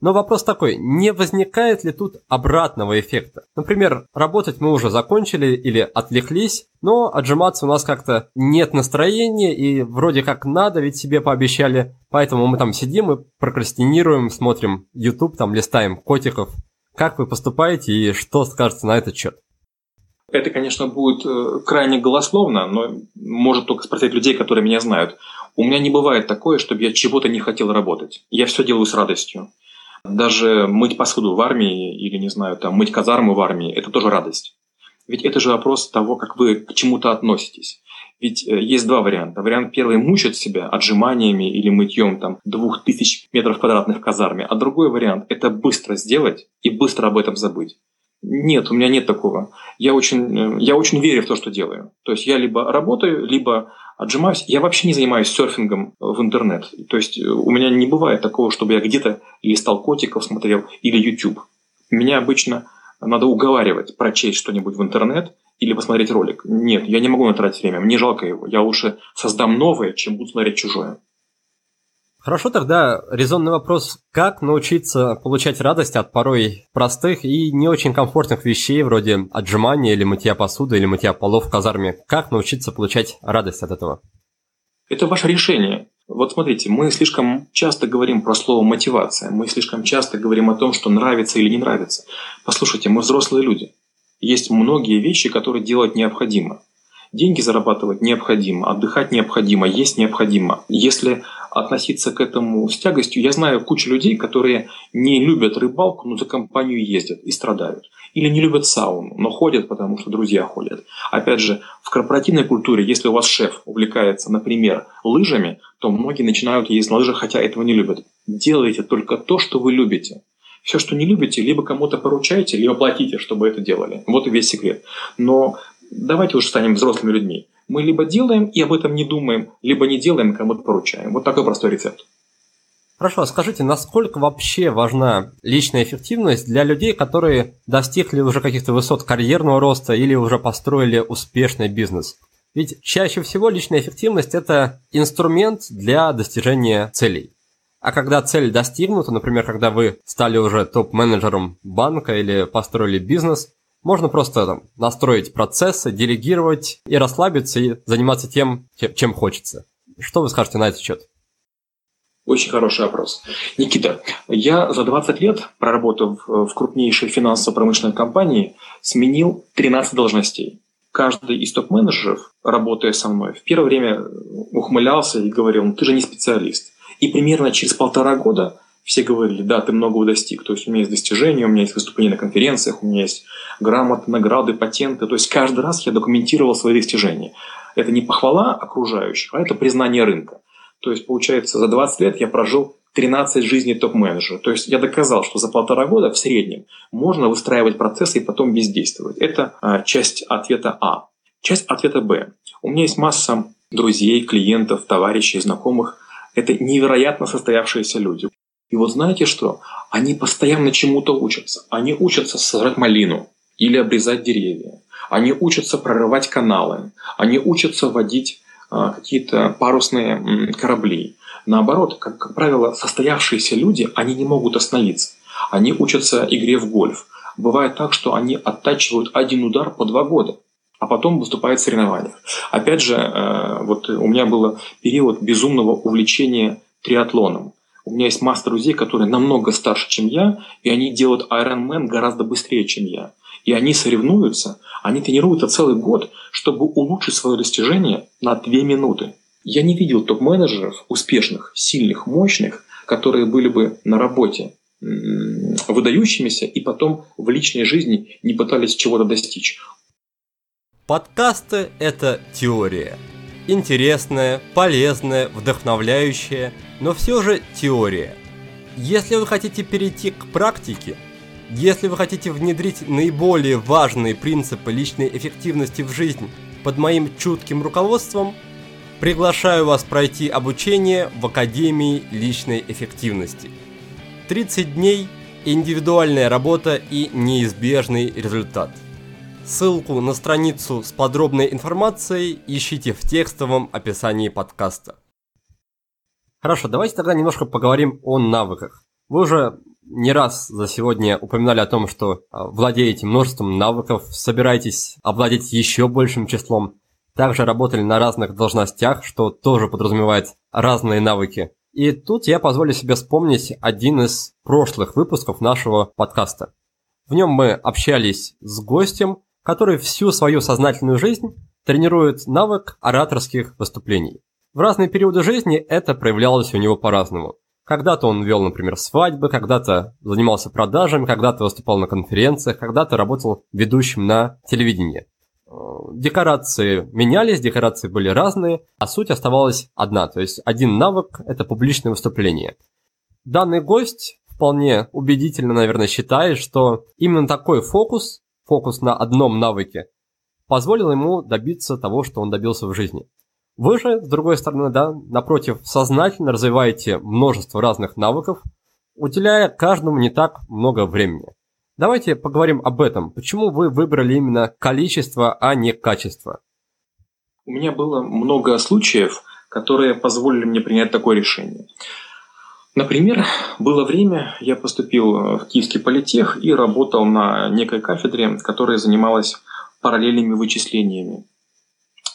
Но вопрос такой, не возникает ли тут обратного эффекта? Например, работать мы уже закончили или отвлеклись, но отжиматься у нас как-то нет настроения и вроде как надо, ведь себе пообещали. Поэтому мы там сидим и прокрастинируем, смотрим YouTube, там листаем котиков. Как вы поступаете и что скажете на этот счет? Это, конечно, будет э, крайне голословно, но может только спросить людей, которые меня знают. У меня не бывает такое, чтобы я чего-то не хотел работать. Я все делаю с радостью. Даже мыть посуду в армии или, не знаю, там, мыть казармы в армии – это тоже радость. Ведь это же вопрос того, как вы к чему-то относитесь. Ведь э, есть два варианта. Вариант первый – мучить себя отжиманиями или мытьем там, двух тысяч метров квадратных в казарме. А другой вариант – это быстро сделать и быстро об этом забыть. Нет, у меня нет такого. Я очень, э, я очень верю в то, что делаю. То есть я либо работаю, либо отжимаюсь. Я вообще не занимаюсь серфингом в интернет. То есть э, у меня не бывает такого, чтобы я где-то листал котиков, смотрел или YouTube. Меня обычно надо уговаривать прочесть что-нибудь в интернет или посмотреть ролик. Нет, я не могу на тратить время, мне жалко его. Я лучше создам новое, чем буду смотреть чужое. Хорошо, тогда резонный вопрос. Как научиться получать радость от порой простых и не очень комфортных вещей, вроде отжимания или мытья посуды, или мытья полов в казарме? Как научиться получать радость от этого? Это ваше решение. Вот смотрите, мы слишком часто говорим про слово мотивация, мы слишком часто говорим о том, что нравится или не нравится. Послушайте, мы взрослые люди. Есть многие вещи, которые делать необходимо. Деньги зарабатывать необходимо, отдыхать необходимо, есть необходимо. Если относиться к этому с тягостью, я знаю кучу людей, которые не любят рыбалку, но за компанию ездят и страдают. Или не любят сауну, но ходят, потому что друзья ходят. Опять же, в корпоративной культуре, если у вас шеф увлекается, например, лыжами, то многие начинают ездить на лыжах, хотя этого не любят. Делайте только то, что вы любите. Все, что не любите, либо кому-то поручайте, либо платите, чтобы это делали. Вот и весь секрет. Но давайте уже станем взрослыми людьми. Мы либо делаем и об этом не думаем, либо не делаем, кому-то поручаем. Вот такой простой рецепт. Хорошо, а скажите, насколько вообще важна личная эффективность для людей, которые достигли уже каких-то высот карьерного роста или уже построили успешный бизнес? Ведь чаще всего личная эффективность – это инструмент для достижения целей. А когда цель достигнута, например, когда вы стали уже топ-менеджером банка или построили бизнес, можно просто там, настроить процессы, делегировать и расслабиться и заниматься тем, чем хочется. Что вы скажете на этот счет? Очень хороший вопрос. Никита, я за 20 лет, проработав в крупнейшей финансово-промышленной компании, сменил 13 должностей. Каждый из топ-менеджеров, работая со мной, в первое время ухмылялся и говорил, ну ты же не специалист. И примерно через полтора года все говорили, да, ты многого достиг. То есть у меня есть достижения, у меня есть выступления на конференциях, у меня есть грамоты, награды, патенты. То есть каждый раз я документировал свои достижения. Это не похвала окружающих, а это признание рынка. То есть, получается, за 20 лет я прожил 13 жизней топ-менеджера. То есть я доказал, что за полтора года в среднем можно выстраивать процессы и потом бездействовать. Это а, часть ответа А. Часть ответа Б. У меня есть масса друзей, клиентов, товарищей, знакомых. Это невероятно состоявшиеся люди. И вот знаете что? Они постоянно чему-то учатся. Они учатся сажать малину или обрезать деревья. Они учатся прорывать каналы. Они учатся водить а, какие-то парусные корабли. Наоборот, как, как правило, состоявшиеся люди, они не могут остановиться. Они учатся игре в гольф. Бывает так, что они оттачивают один удар по два года, а потом выступают в соревнованиях. Опять же, э, вот у меня был период безумного увлечения триатлоном. У меня есть масса друзей, которые намного старше, чем я, и они делают Ironman гораздо быстрее, чем я. И они соревнуются, они тренируются целый год, чтобы улучшить свое достижение на 2 минуты. Я не видел топ-менеджеров успешных, сильных, мощных, которые были бы на работе выдающимися и потом в личной жизни не пытались чего-то достичь. Подкасты – это теория. Интересная, полезная, вдохновляющая – но все же теория. Если вы хотите перейти к практике, если вы хотите внедрить наиболее важные принципы личной эффективности в жизнь под моим чутким руководством, приглашаю вас пройти обучение в Академии личной эффективности. 30 дней, индивидуальная работа и неизбежный результат. Ссылку на страницу с подробной информацией ищите в текстовом описании подкаста. Хорошо, давайте тогда немножко поговорим о навыках. Вы уже не раз за сегодня упоминали о том, что а, владеете множеством навыков, собираетесь овладеть еще большим числом. Также работали на разных должностях, что тоже подразумевает разные навыки. И тут я позволю себе вспомнить один из прошлых выпусков нашего подкаста. В нем мы общались с гостем, который всю свою сознательную жизнь тренирует навык ораторских выступлений. В разные периоды жизни это проявлялось у него по-разному. Когда-то он вел, например, свадьбы, когда-то занимался продажами, когда-то выступал на конференциях, когда-то работал ведущим на телевидении. Э, декорации менялись, декорации были разные, а суть оставалась одна, то есть один навык – это публичное выступление. Данный гость вполне убедительно, наверное, считает, что именно такой фокус, фокус на одном навыке, позволил ему добиться того, что он добился в жизни – вы же, с другой стороны, да, напротив, сознательно развиваете множество разных навыков, уделяя каждому не так много времени. Давайте поговорим об этом. Почему вы выбрали именно количество, а не качество? У меня было много случаев, которые позволили мне принять такое решение. Например, было время, я поступил в Киевский политех и работал на некой кафедре, которая занималась параллельными вычислениями.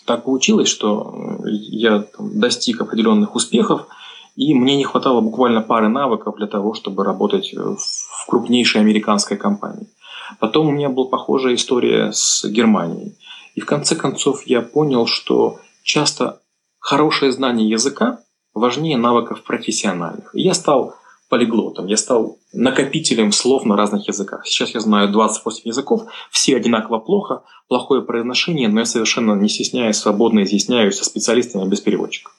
Так получилось, что я там, достиг определенных успехов, и мне не хватало буквально пары навыков для того, чтобы работать в крупнейшей американской компании. Потом у меня была похожая история с Германией. И в конце концов я понял, что часто хорошее знание языка важнее навыков профессиональных. И я стал полиглотом, я стал накопителем слов на разных языках. Сейчас я знаю 28 языков, все одинаково плохо, плохое произношение, но я совершенно не стесняюсь, свободно изъясняюсь со специалистами без переводчика.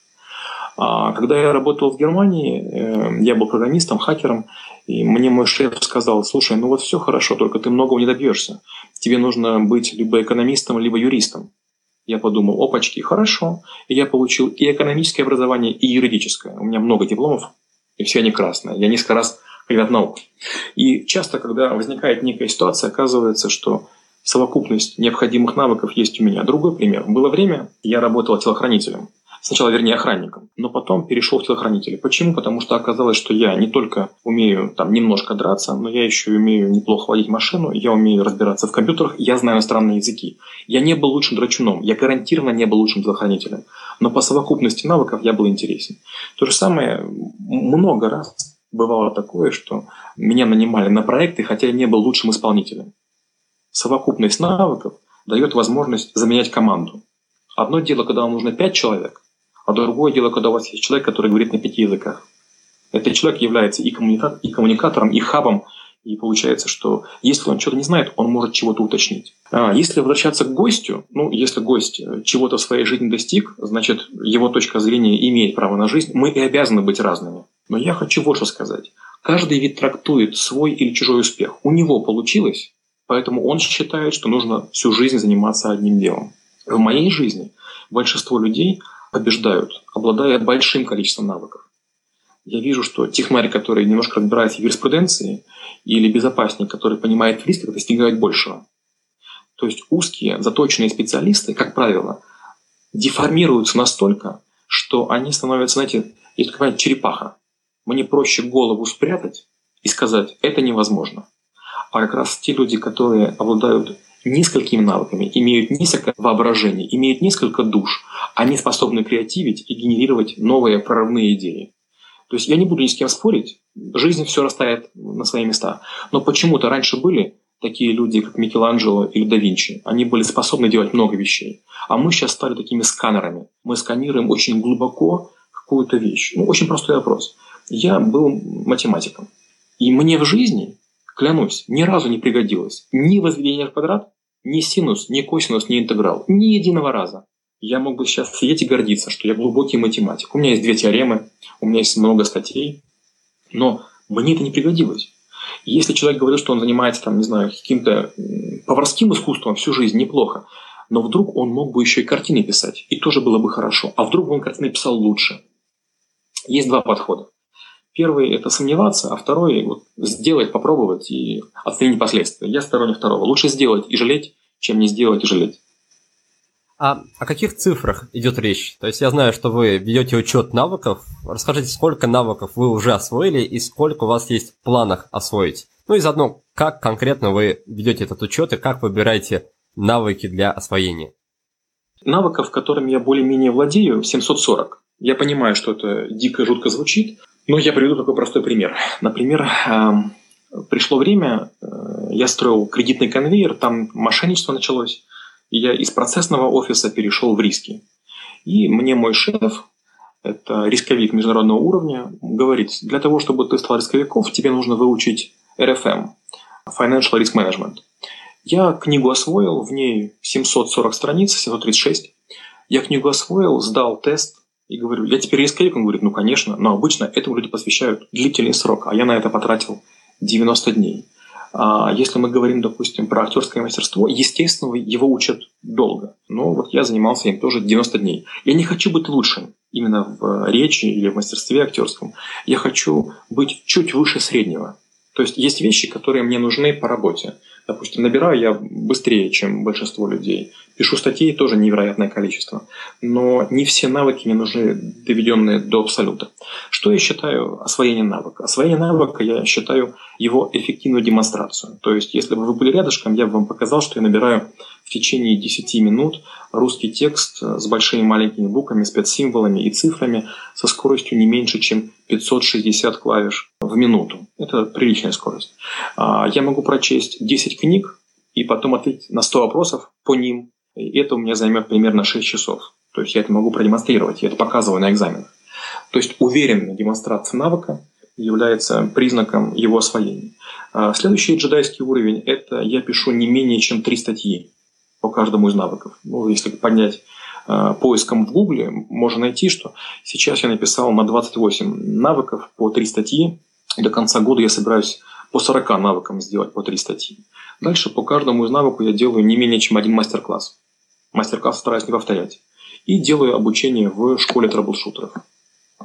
А когда я работал в Германии, э, я был программистом, хакером, и мне мой шеф сказал, слушай, ну вот все хорошо, только ты многого не добьешься. Тебе нужно быть либо экономистом, либо юристом. Я подумал, опачки, хорошо. И я получил и экономическое образование, и юридическое. У меня много дипломов, и все они красные. Я несколько раз кандидат наук. И часто, когда возникает некая ситуация, оказывается, что совокупность необходимых навыков есть у меня. Другой пример. Было время, я работал телохранителем. Сначала, вернее, охранником, но потом перешел в телохранителя. Почему? Потому что оказалось, что я не только умею там немножко драться, но я еще умею неплохо водить машину, я умею разбираться в компьютерах, я знаю иностранные языки. Я не был лучшим драчуном, я гарантированно не был лучшим телохранителем, но по совокупности навыков я был интересен. То же самое много раз бывало такое, что меня нанимали на проекты, хотя я не был лучшим исполнителем. Совокупность навыков дает возможность заменять команду. Одно дело, когда вам нужно пять человек, а другое дело, когда у вас есть человек, который говорит на пяти языках. Этот человек является и, коммуника... и коммуникатором, и хабом, и получается, что если он что-то не знает, он может чего-то уточнить. А если возвращаться к гостю, ну, если гость э, чего-то в своей жизни достиг, значит, его точка зрения имеет право на жизнь, мы и обязаны быть разными. Но я хочу вот что сказать. Каждый вид трактует свой или чужой успех. У него получилось, поэтому он считает, что нужно всю жизнь заниматься одним делом. В моей жизни большинство людей побеждают, обладая большим количеством навыков. Я вижу, что технарь, который немножко разбирается в юриспруденции, или безопасник, который понимает в рисках, достигают большего. То есть узкие, заточенные специалисты, как правило, деформируются настолько, что они становятся, знаете, есть такая черепаха. Мне проще голову спрятать и сказать, это невозможно. А как раз те люди, которые обладают несколькими навыками, имеют несколько воображений, имеют несколько душ, они способны креативить и генерировать новые прорывные идеи. То есть я не буду ни с кем спорить, жизнь все расставит на свои места. Но почему-то раньше были такие люди, как Микеланджело или да Винчи. Они были способны делать много вещей. А мы сейчас стали такими сканерами. Мы сканируем очень глубоко какую-то вещь. Ну, очень простой вопрос. Я был математиком. И мне в жизни Клянусь, ни разу не пригодилось. Ни возведение в квадрат, ни синус, ни косинус, ни интеграл. Ни единого раза. Я мог бы сейчас сидеть и гордиться, что я глубокий математик. У меня есть две теоремы, у меня есть много статей. Но мне это не пригодилось. Если человек говорит, что он занимается, там, не знаю, каким-то поварским искусством всю жизнь, неплохо, но вдруг он мог бы еще и картины писать, и тоже было бы хорошо. А вдруг он картины писал лучше. Есть два подхода. Первый – это сомневаться, а второй – вот, сделать, попробовать и оценить последствия. Я сторонник второго. Лучше сделать и жалеть, чем не сделать и жалеть. А о каких цифрах идет речь? То есть я знаю, что вы ведете учет навыков. Расскажите, сколько навыков вы уже освоили и сколько у вас есть в планах освоить? Ну и заодно, как конкретно вы ведете этот учет и как выбираете навыки для освоения? Навыков, которыми я более-менее владею, 740. Я понимаю, что это дико жутко звучит, ну, я приведу такой простой пример. Например, эм, пришло время, э, я строил кредитный конвейер, там мошенничество началось, и я из процессного офиса перешел в риски. И мне мой шеф, это рисковик международного уровня, говорит, для того, чтобы ты стал рисковиком, тебе нужно выучить RFM, Financial Risk Management. Я книгу освоил, в ней 740 страниц, 736. Я книгу освоил, сдал тест, и говорю, я теперь рисковик? Он говорит, ну, конечно, но обычно этому люди посвящают длительный срок, а я на это потратил 90 дней. А если мы говорим, допустим, про актерское мастерство, естественно, его учат долго. Но вот я занимался им тоже 90 дней. Я не хочу быть лучшим именно в речи или в мастерстве актерском. Я хочу быть чуть выше среднего. То есть есть вещи, которые мне нужны по работе. Допустим, набираю я быстрее, чем большинство людей. Пишу статей тоже невероятное количество. Но не все навыки мне нужны, доведенные до абсолюта. Что я считаю освоение навыка? Освоение навыка я считаю его эффективную демонстрацию. То есть, если бы вы были рядышком, я бы вам показал, что я набираю в течение 10 минут русский текст с большими маленькими буквами, спецсимволами и цифрами со скоростью не меньше, чем 560 клавиш в минуту. Это приличная скорость. А, я могу прочесть 10 книг и потом ответить на 100 вопросов по ним. И это у меня займет примерно 6 часов. То есть я это могу продемонстрировать, я это показываю на экзаменах. То есть уверенная демонстрация навыка является признаком его освоения. А, следующий джедайский уровень – это я пишу не менее чем три статьи по каждому из навыков. Ну, если поднять э, поиском в Гугле, можно найти, что сейчас я написал на 28 навыков по 3 статьи. До конца года я собираюсь по 40 навыкам сделать по 3 статьи. Дальше по каждому из навыков я делаю не менее чем один мастер-класс. Мастер-класс стараюсь не повторять. И делаю обучение в школе трэблшутеров.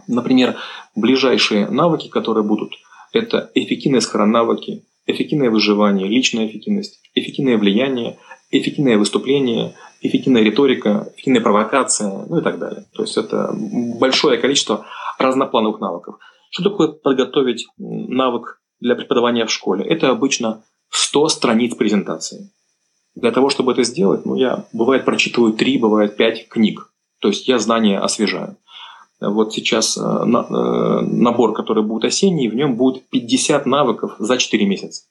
Например, ближайшие навыки, которые будут, это эффективные скоронавыки, эффективное выживание, личная эффективность, эффективное влияние, эффективное выступление, эффективная риторика, эффективная провокация, ну и так далее. То есть это большое количество разноплановых навыков. Что такое подготовить навык для преподавания в школе? Это обычно 100 страниц презентации. Для того, чтобы это сделать, ну, я, бывает, прочитываю 3, бывает 5 книг. То есть я знания освежаю. Вот сейчас э, э, набор, который будет осенний, в нем будет 50 навыков за 4 месяца.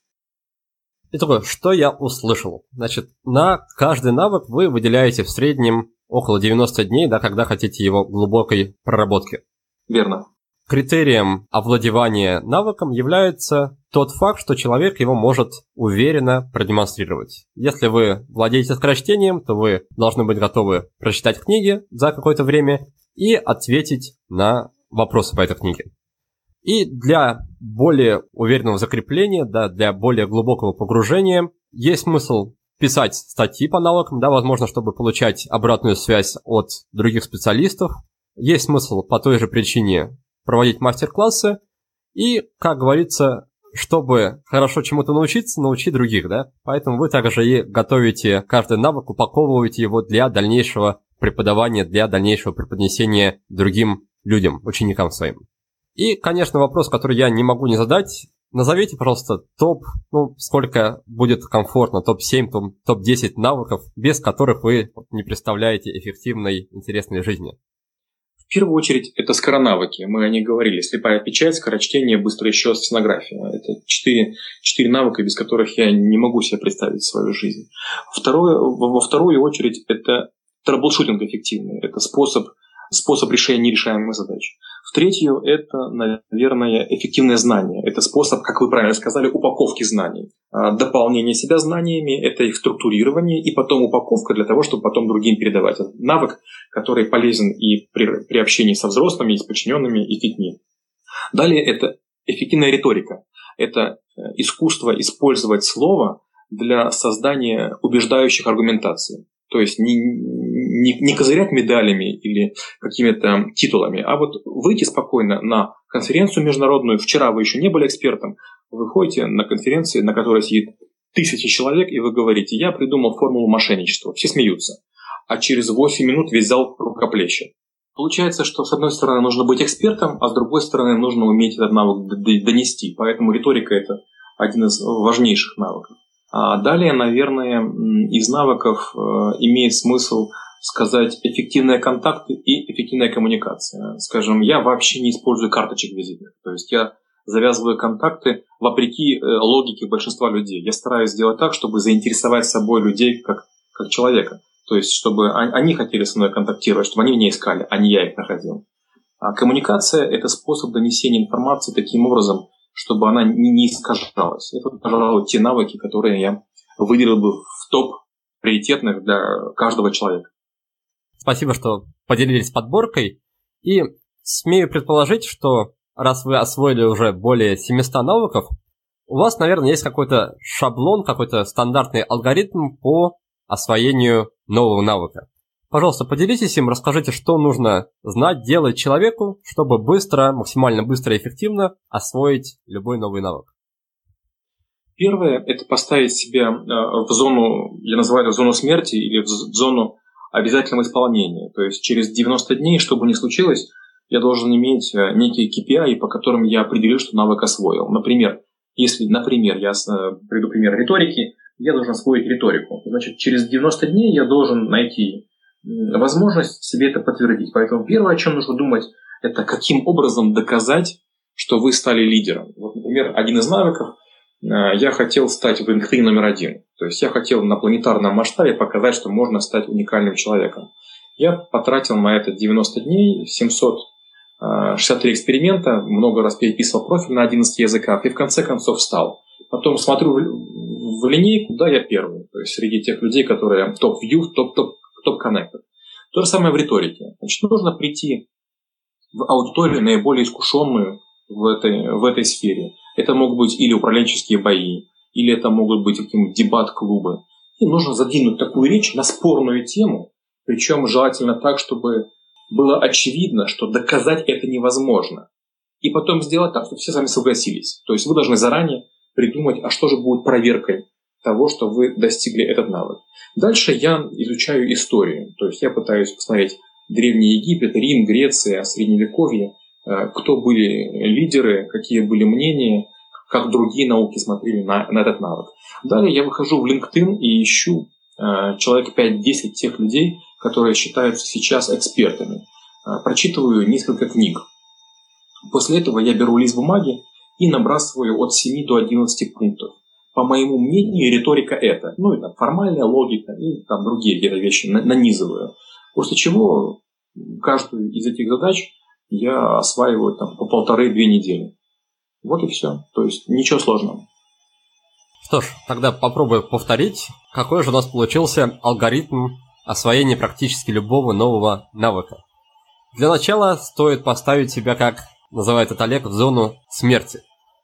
Итого, что я услышал? Значит, на каждый навык вы выделяете в среднем около 90 дней, да, когда хотите его глубокой проработки. Верно. Критерием овладевания навыком является тот факт, что человек его может уверенно продемонстрировать. Если вы владеете скорочтением, то вы должны быть готовы прочитать книги за какое-то время и ответить на вопросы по этой книге. И для более уверенного закрепления, да, для более глубокого погружения есть смысл писать статьи по навыкам, да, возможно, чтобы получать обратную связь от других специалистов. Есть смысл по той же причине проводить мастер-классы и, как говорится, чтобы хорошо чему-то научиться, научить других, да? Поэтому вы также и готовите каждый навык, упаковываете его для дальнейшего преподавания, для дальнейшего преподнесения другим людям, ученикам своим. И, конечно, вопрос, который я не могу не задать. Назовите, пожалуйста, топ, ну, сколько будет комфортно, топ-7, топ-10 навыков, без которых вы не представляете эффективной, интересной жизни. В первую очередь, это скоронавыки. Мы о них говорили. Слепая печать, скорочтение, быстрый счет, стенография. Это четыре, четыре навыка, без которых я не могу себе представить свою жизнь. Второе, во вторую очередь, это troubleshooting эффективный. Это способ, способ решения нерешаемых задач. В-третью, это, наверное, эффективное знание. Это способ, как вы правильно сказали, упаковки знаний. А, дополнение себя знаниями – это их структурирование, и потом упаковка для того, чтобы потом другим передавать. Это навык, который полезен и при, при общении со взрослыми, и с подчиненными, и с детьми. Далее это эффективная риторика. Это э, искусство использовать слово для создания убеждающих аргументаций. То есть не, не, не козырять медалями или какими-то титулами, а вот выйти спокойно на конференцию международную. Вчера вы еще не были экспертом, вы выходите на конференции, на которой сидит тысячи человек, и вы говорите, я придумал формулу мошенничества. Все смеются. А через 8 минут весь зал рукоплещет. Получается, что с одной стороны нужно быть экспертом, а с другой стороны нужно уметь этот навык донести. Поэтому риторика – это один из важнейших навыков. А далее, наверное, из навыков э, имеет смысл сказать эффективные контакты и эффективная коммуникация. Скажем, я вообще не использую карточек визитных. То есть я завязываю контакты вопреки э, логике большинства людей. Я стараюсь сделать так, чтобы заинтересовать собой людей как, как человека. То есть, чтобы они хотели со мной контактировать, чтобы они меня искали, а не я их находил. А коммуникация – это способ донесения информации таким образом, чтобы она не, не искажалась. Это, пожалуй, те навыки, которые я выделил бы в топ приоритетных для каждого человека. Спасибо, что поделились подборкой. И смею предположить, что раз вы освоили уже более 700 навыков, у вас, наверное, есть какой-то шаблон, какой-то стандартный алгоритм по освоению нового навыка. Пожалуйста, поделитесь им, расскажите, что нужно знать, делать человеку, чтобы быстро, максимально быстро и эффективно освоить любой новый навык. Первое – это поставить себя в зону, я называю это зону смерти или в зону обязательного исполнения. То есть через 90 дней, что бы ни случилось, я должен иметь некие KPI, по которым я определю, что навык освоил. Например, если, например, я приду пример риторики, я должен освоить риторику. Значит, через 90 дней я должен найти возможность себе это подтвердить. Поэтому первое, о чем нужно думать, это каким образом доказать, что вы стали лидером. Вот, например, один из навыков э, я хотел стать в LinkedIn номер один. То есть я хотел на планетарном масштабе показать, что можно стать уникальным человеком. Я потратил на это 90 дней, 763 э, эксперимента, много раз переписывал профиль на 11 языках и в конце концов стал. Потом смотрю в линейку, да, я первый. То есть среди тех людей, которые топ-вью, топ-топ топ-коннектор. То же самое в риторике. Значит, нужно прийти в аудиторию наиболее искушенную в этой, в этой сфере. Это могут быть или управленческие бои, или это могут быть какие-нибудь дебат-клубы. И нужно задвинуть такую речь на спорную тему, причем желательно так, чтобы было очевидно, что доказать это невозможно. И потом сделать так, чтобы все с вами согласились. То есть вы должны заранее придумать, а что же будет проверкой того, что вы достигли этот навык. Дальше я изучаю историю, то есть я пытаюсь посмотреть Древний Египет, Рим, Греция, Средневековье, э, кто были лидеры, какие были мнения, как другие науки смотрели на, на этот навык. Далее я выхожу в LinkedIn и ищу э, человек 5-10 тех людей, которые считаются сейчас экспертами. Э, прочитываю несколько книг. После этого я беру лист бумаги и набрасываю от 7 до 11 пунктов по моему мнению, риторика это. Ну и там формальная логика и там другие какие-то вещи нанизываю. После чего каждую из этих задач я осваиваю там по полторы-две недели. Вот и все. То есть ничего сложного. Что ж, тогда попробую повторить, какой же у нас получился алгоритм освоения практически любого нового навыка. Для начала стоит поставить себя, как называет это Олег, в зону смерти.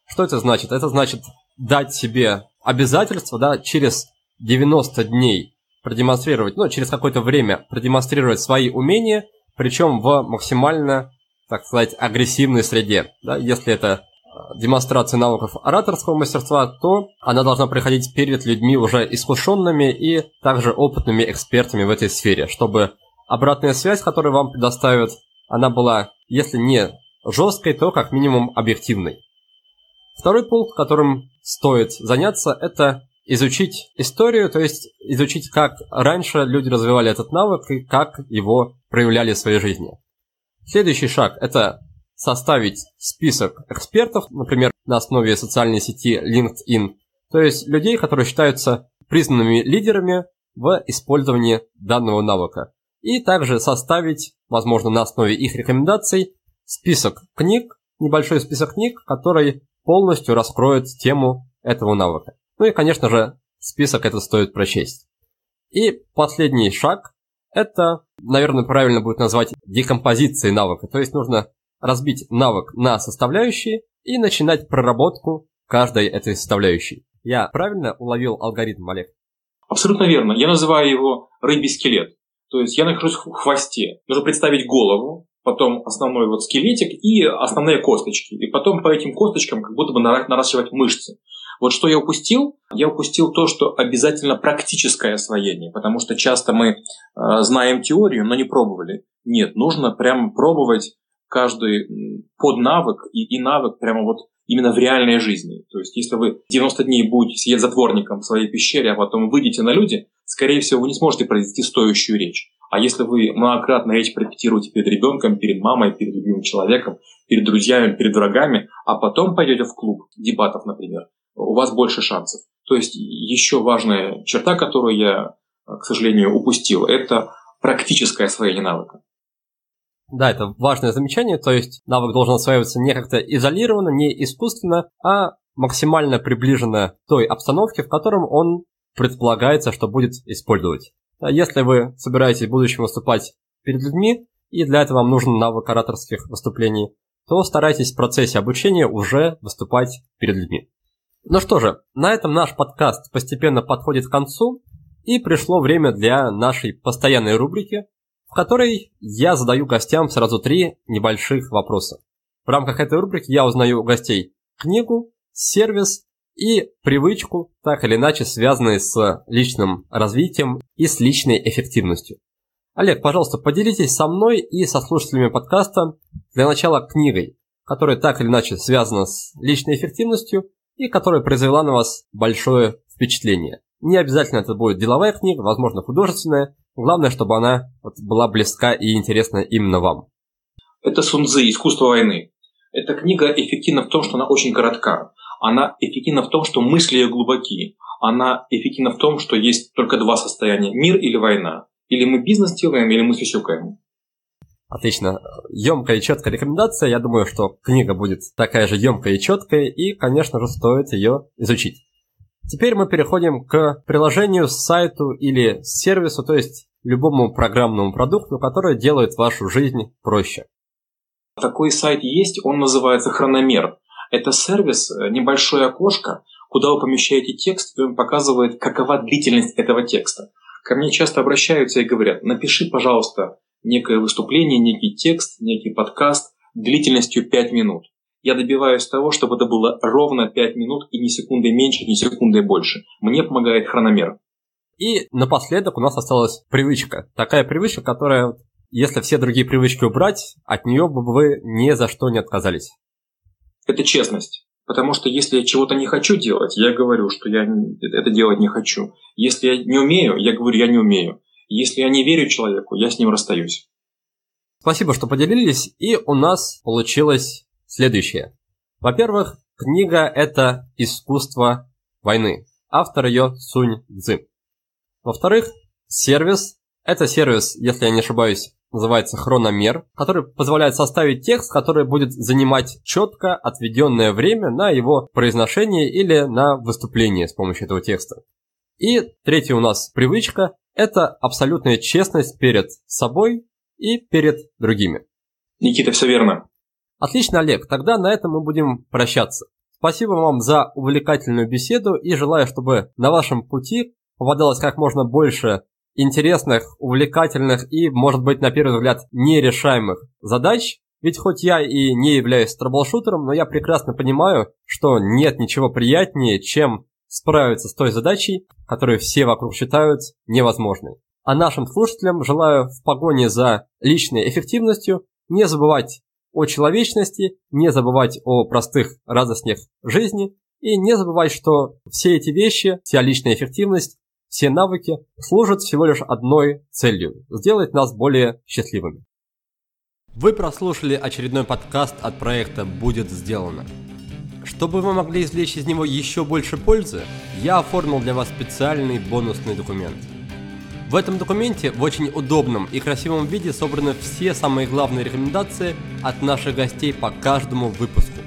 Что это значит? Это значит дать себе обязательство, да, через 90 дней продемонстрировать, ну, через какое-то время продемонстрировать свои умения, причем в максимально, так сказать, агрессивной среде. Да? Если это э, демонстрация навыков ораторского мастерства, то она должна проходить перед людьми уже искушенными и также опытными экспертами в этой сфере, чтобы обратная связь, которую вам предоставят, она была, если не жесткой, то как минимум объективной. Второй пункт, которым стоит заняться, это изучить историю, то есть изучить, как раньше люди развивали этот навык и как его проявляли в своей жизни. Следующий шаг – это составить список экспертов, например, на основе социальной сети LinkedIn, то есть людей, которые считаются признанными лидерами в использовании данного навыка. И также составить, возможно, на основе их рекомендаций, список книг, небольшой список книг, который полностью раскроет тему этого навыка. Ну и, конечно же, список это стоит прочесть. И последний шаг – это, наверное, правильно будет назвать декомпозицией навыка. То есть нужно разбить навык на составляющие и начинать проработку каждой этой составляющей. Я правильно уловил алгоритм, Олег? Абсолютно верно. Я называю его рыбий скелет. То есть я нахожусь в хвосте. Нужно представить голову, потом основной вот скелетик и основные косточки. И потом по этим косточкам как будто бы наращивать мышцы. Вот что я упустил? Я упустил то, что обязательно практическое освоение, потому что часто мы э, знаем теорию, но не пробовали. Нет, нужно прямо пробовать каждый поднавык и, и навык прямо вот именно в реальной жизни. То есть, если вы 90 дней будете сидеть затворником в своей пещере, а потом выйдете на люди, скорее всего, вы не сможете произвести стоящую речь. А если вы многократно речь прорепетируете перед ребенком, перед мамой, перед любимым человеком, перед друзьями, перед врагами, а потом пойдете в клуб дебатов, например, у вас больше шансов. То есть еще важная черта, которую я, к сожалению, упустил, это практическое освоение навыка. Да, это важное замечание, то есть навык должен осваиваться не как-то изолированно, не искусственно, а максимально приближенно той обстановке, в котором он предполагается, что будет использовать. Если вы собираетесь в будущем выступать перед людьми, и для этого вам нужен навык ораторских выступлений, то старайтесь в процессе обучения уже выступать перед людьми. Ну что же, на этом наш подкаст постепенно подходит к концу, и пришло время для нашей постоянной рубрики, в которой я задаю гостям сразу три небольших вопроса. В рамках этой рубрики я узнаю у гостей книгу, сервис и привычку, так или иначе связанные с личным развитием и с личной эффективностью. Олег, пожалуйста, поделитесь со мной и со слушателями подкаста для начала книгой, которая так или иначе связана с личной эффективностью и которая произвела на вас большое впечатление. Не обязательно это будет деловая книга, возможно, художественная. Главное, чтобы она вот была близка и интересна именно вам. Это Сунзы «Искусство войны». Эта книга эффективна в том, что она очень коротка. Она эффективна в том, что мысли ее глубоки. Она эффективна в том, что есть только два состояния – мир или война. Или мы бизнес делаем, или мы сюсюкаем. Отлично. Емкая и четкая рекомендация. Я думаю, что книга будет такая же емкая и четкая, и, конечно же, стоит ее изучить. Теперь мы переходим к приложению, сайту или сервису, то есть любому программному продукту, который делает вашу жизнь проще. Такой сайт есть, он называется Хрономер. Это сервис, э, небольшое окошко, куда вы помещаете текст, и он показывает, какова длительность этого текста. Ко мне часто обращаются и говорят, напиши, пожалуйста, некое выступление, некий текст, некий подкаст длительностью 5 минут. Я добиваюсь того, чтобы это было ровно 5 минут и ни секунды меньше, ни секунды больше. Мне помогает хрономер. И напоследок у нас осталась привычка. Такая привычка, которая, если все другие привычки убрать, от нее бы вы ни за что не отказались. Это честность. Потому что если я чего-то не хочу делать, я говорю, что я это делать не хочу. Если я не умею, я говорю, я не умею. Если я не верю человеку, я с ним расстаюсь. Спасибо, что поделились. И у нас получилось следующее. Во-первых, книга – это искусство войны. Автор ее Сунь Цзы. Во-вторых, сервис – это сервис, если я не ошибаюсь, называется хрономер, который позволяет составить текст, который будет занимать четко отведенное время на его произношение или на выступление с помощью этого текста. И третья у нас привычка – это абсолютная честность перед собой и перед другими. Никита, все верно. Отлично, Олег, тогда на этом мы будем прощаться. Спасибо вам за увлекательную беседу и желаю, чтобы на вашем пути попадалось как можно больше интересных, увлекательных и, может быть, на первый взгляд, нерешаемых задач. Ведь хоть я и не являюсь трэблшутером, но я прекрасно понимаю, что нет ничего приятнее, чем справиться с той задачей, которую все вокруг считают невозможной. А нашим слушателям желаю в погоне за личной эффективностью не забывать о человечности, не забывать о простых радостях жизни и не забывать, что все эти вещи, вся личная эффективность, все навыки служат всего лишь одной целью – сделать нас более счастливыми. Вы прослушали очередной подкаст от проекта «Будет сделано». Чтобы вы могли извлечь из него еще больше пользы, я оформил для вас специальный бонусный документ. В этом документе в очень удобном и красивом виде собраны все самые главные рекомендации от наших гостей по каждому выпуску.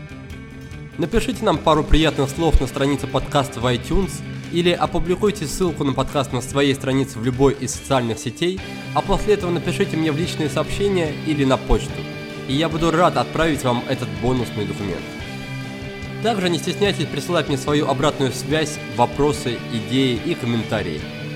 Напишите нам пару приятных слов на странице подкаста в iTunes – или опубликуйте ссылку на подкаст на своей странице в любой из социальных сетей, а после этого напишите мне в личные сообщения или на почту, и я буду рад отправить вам этот бонусный документ. Также не стесняйтесь присылать мне свою обратную связь, вопросы, идеи и комментарии.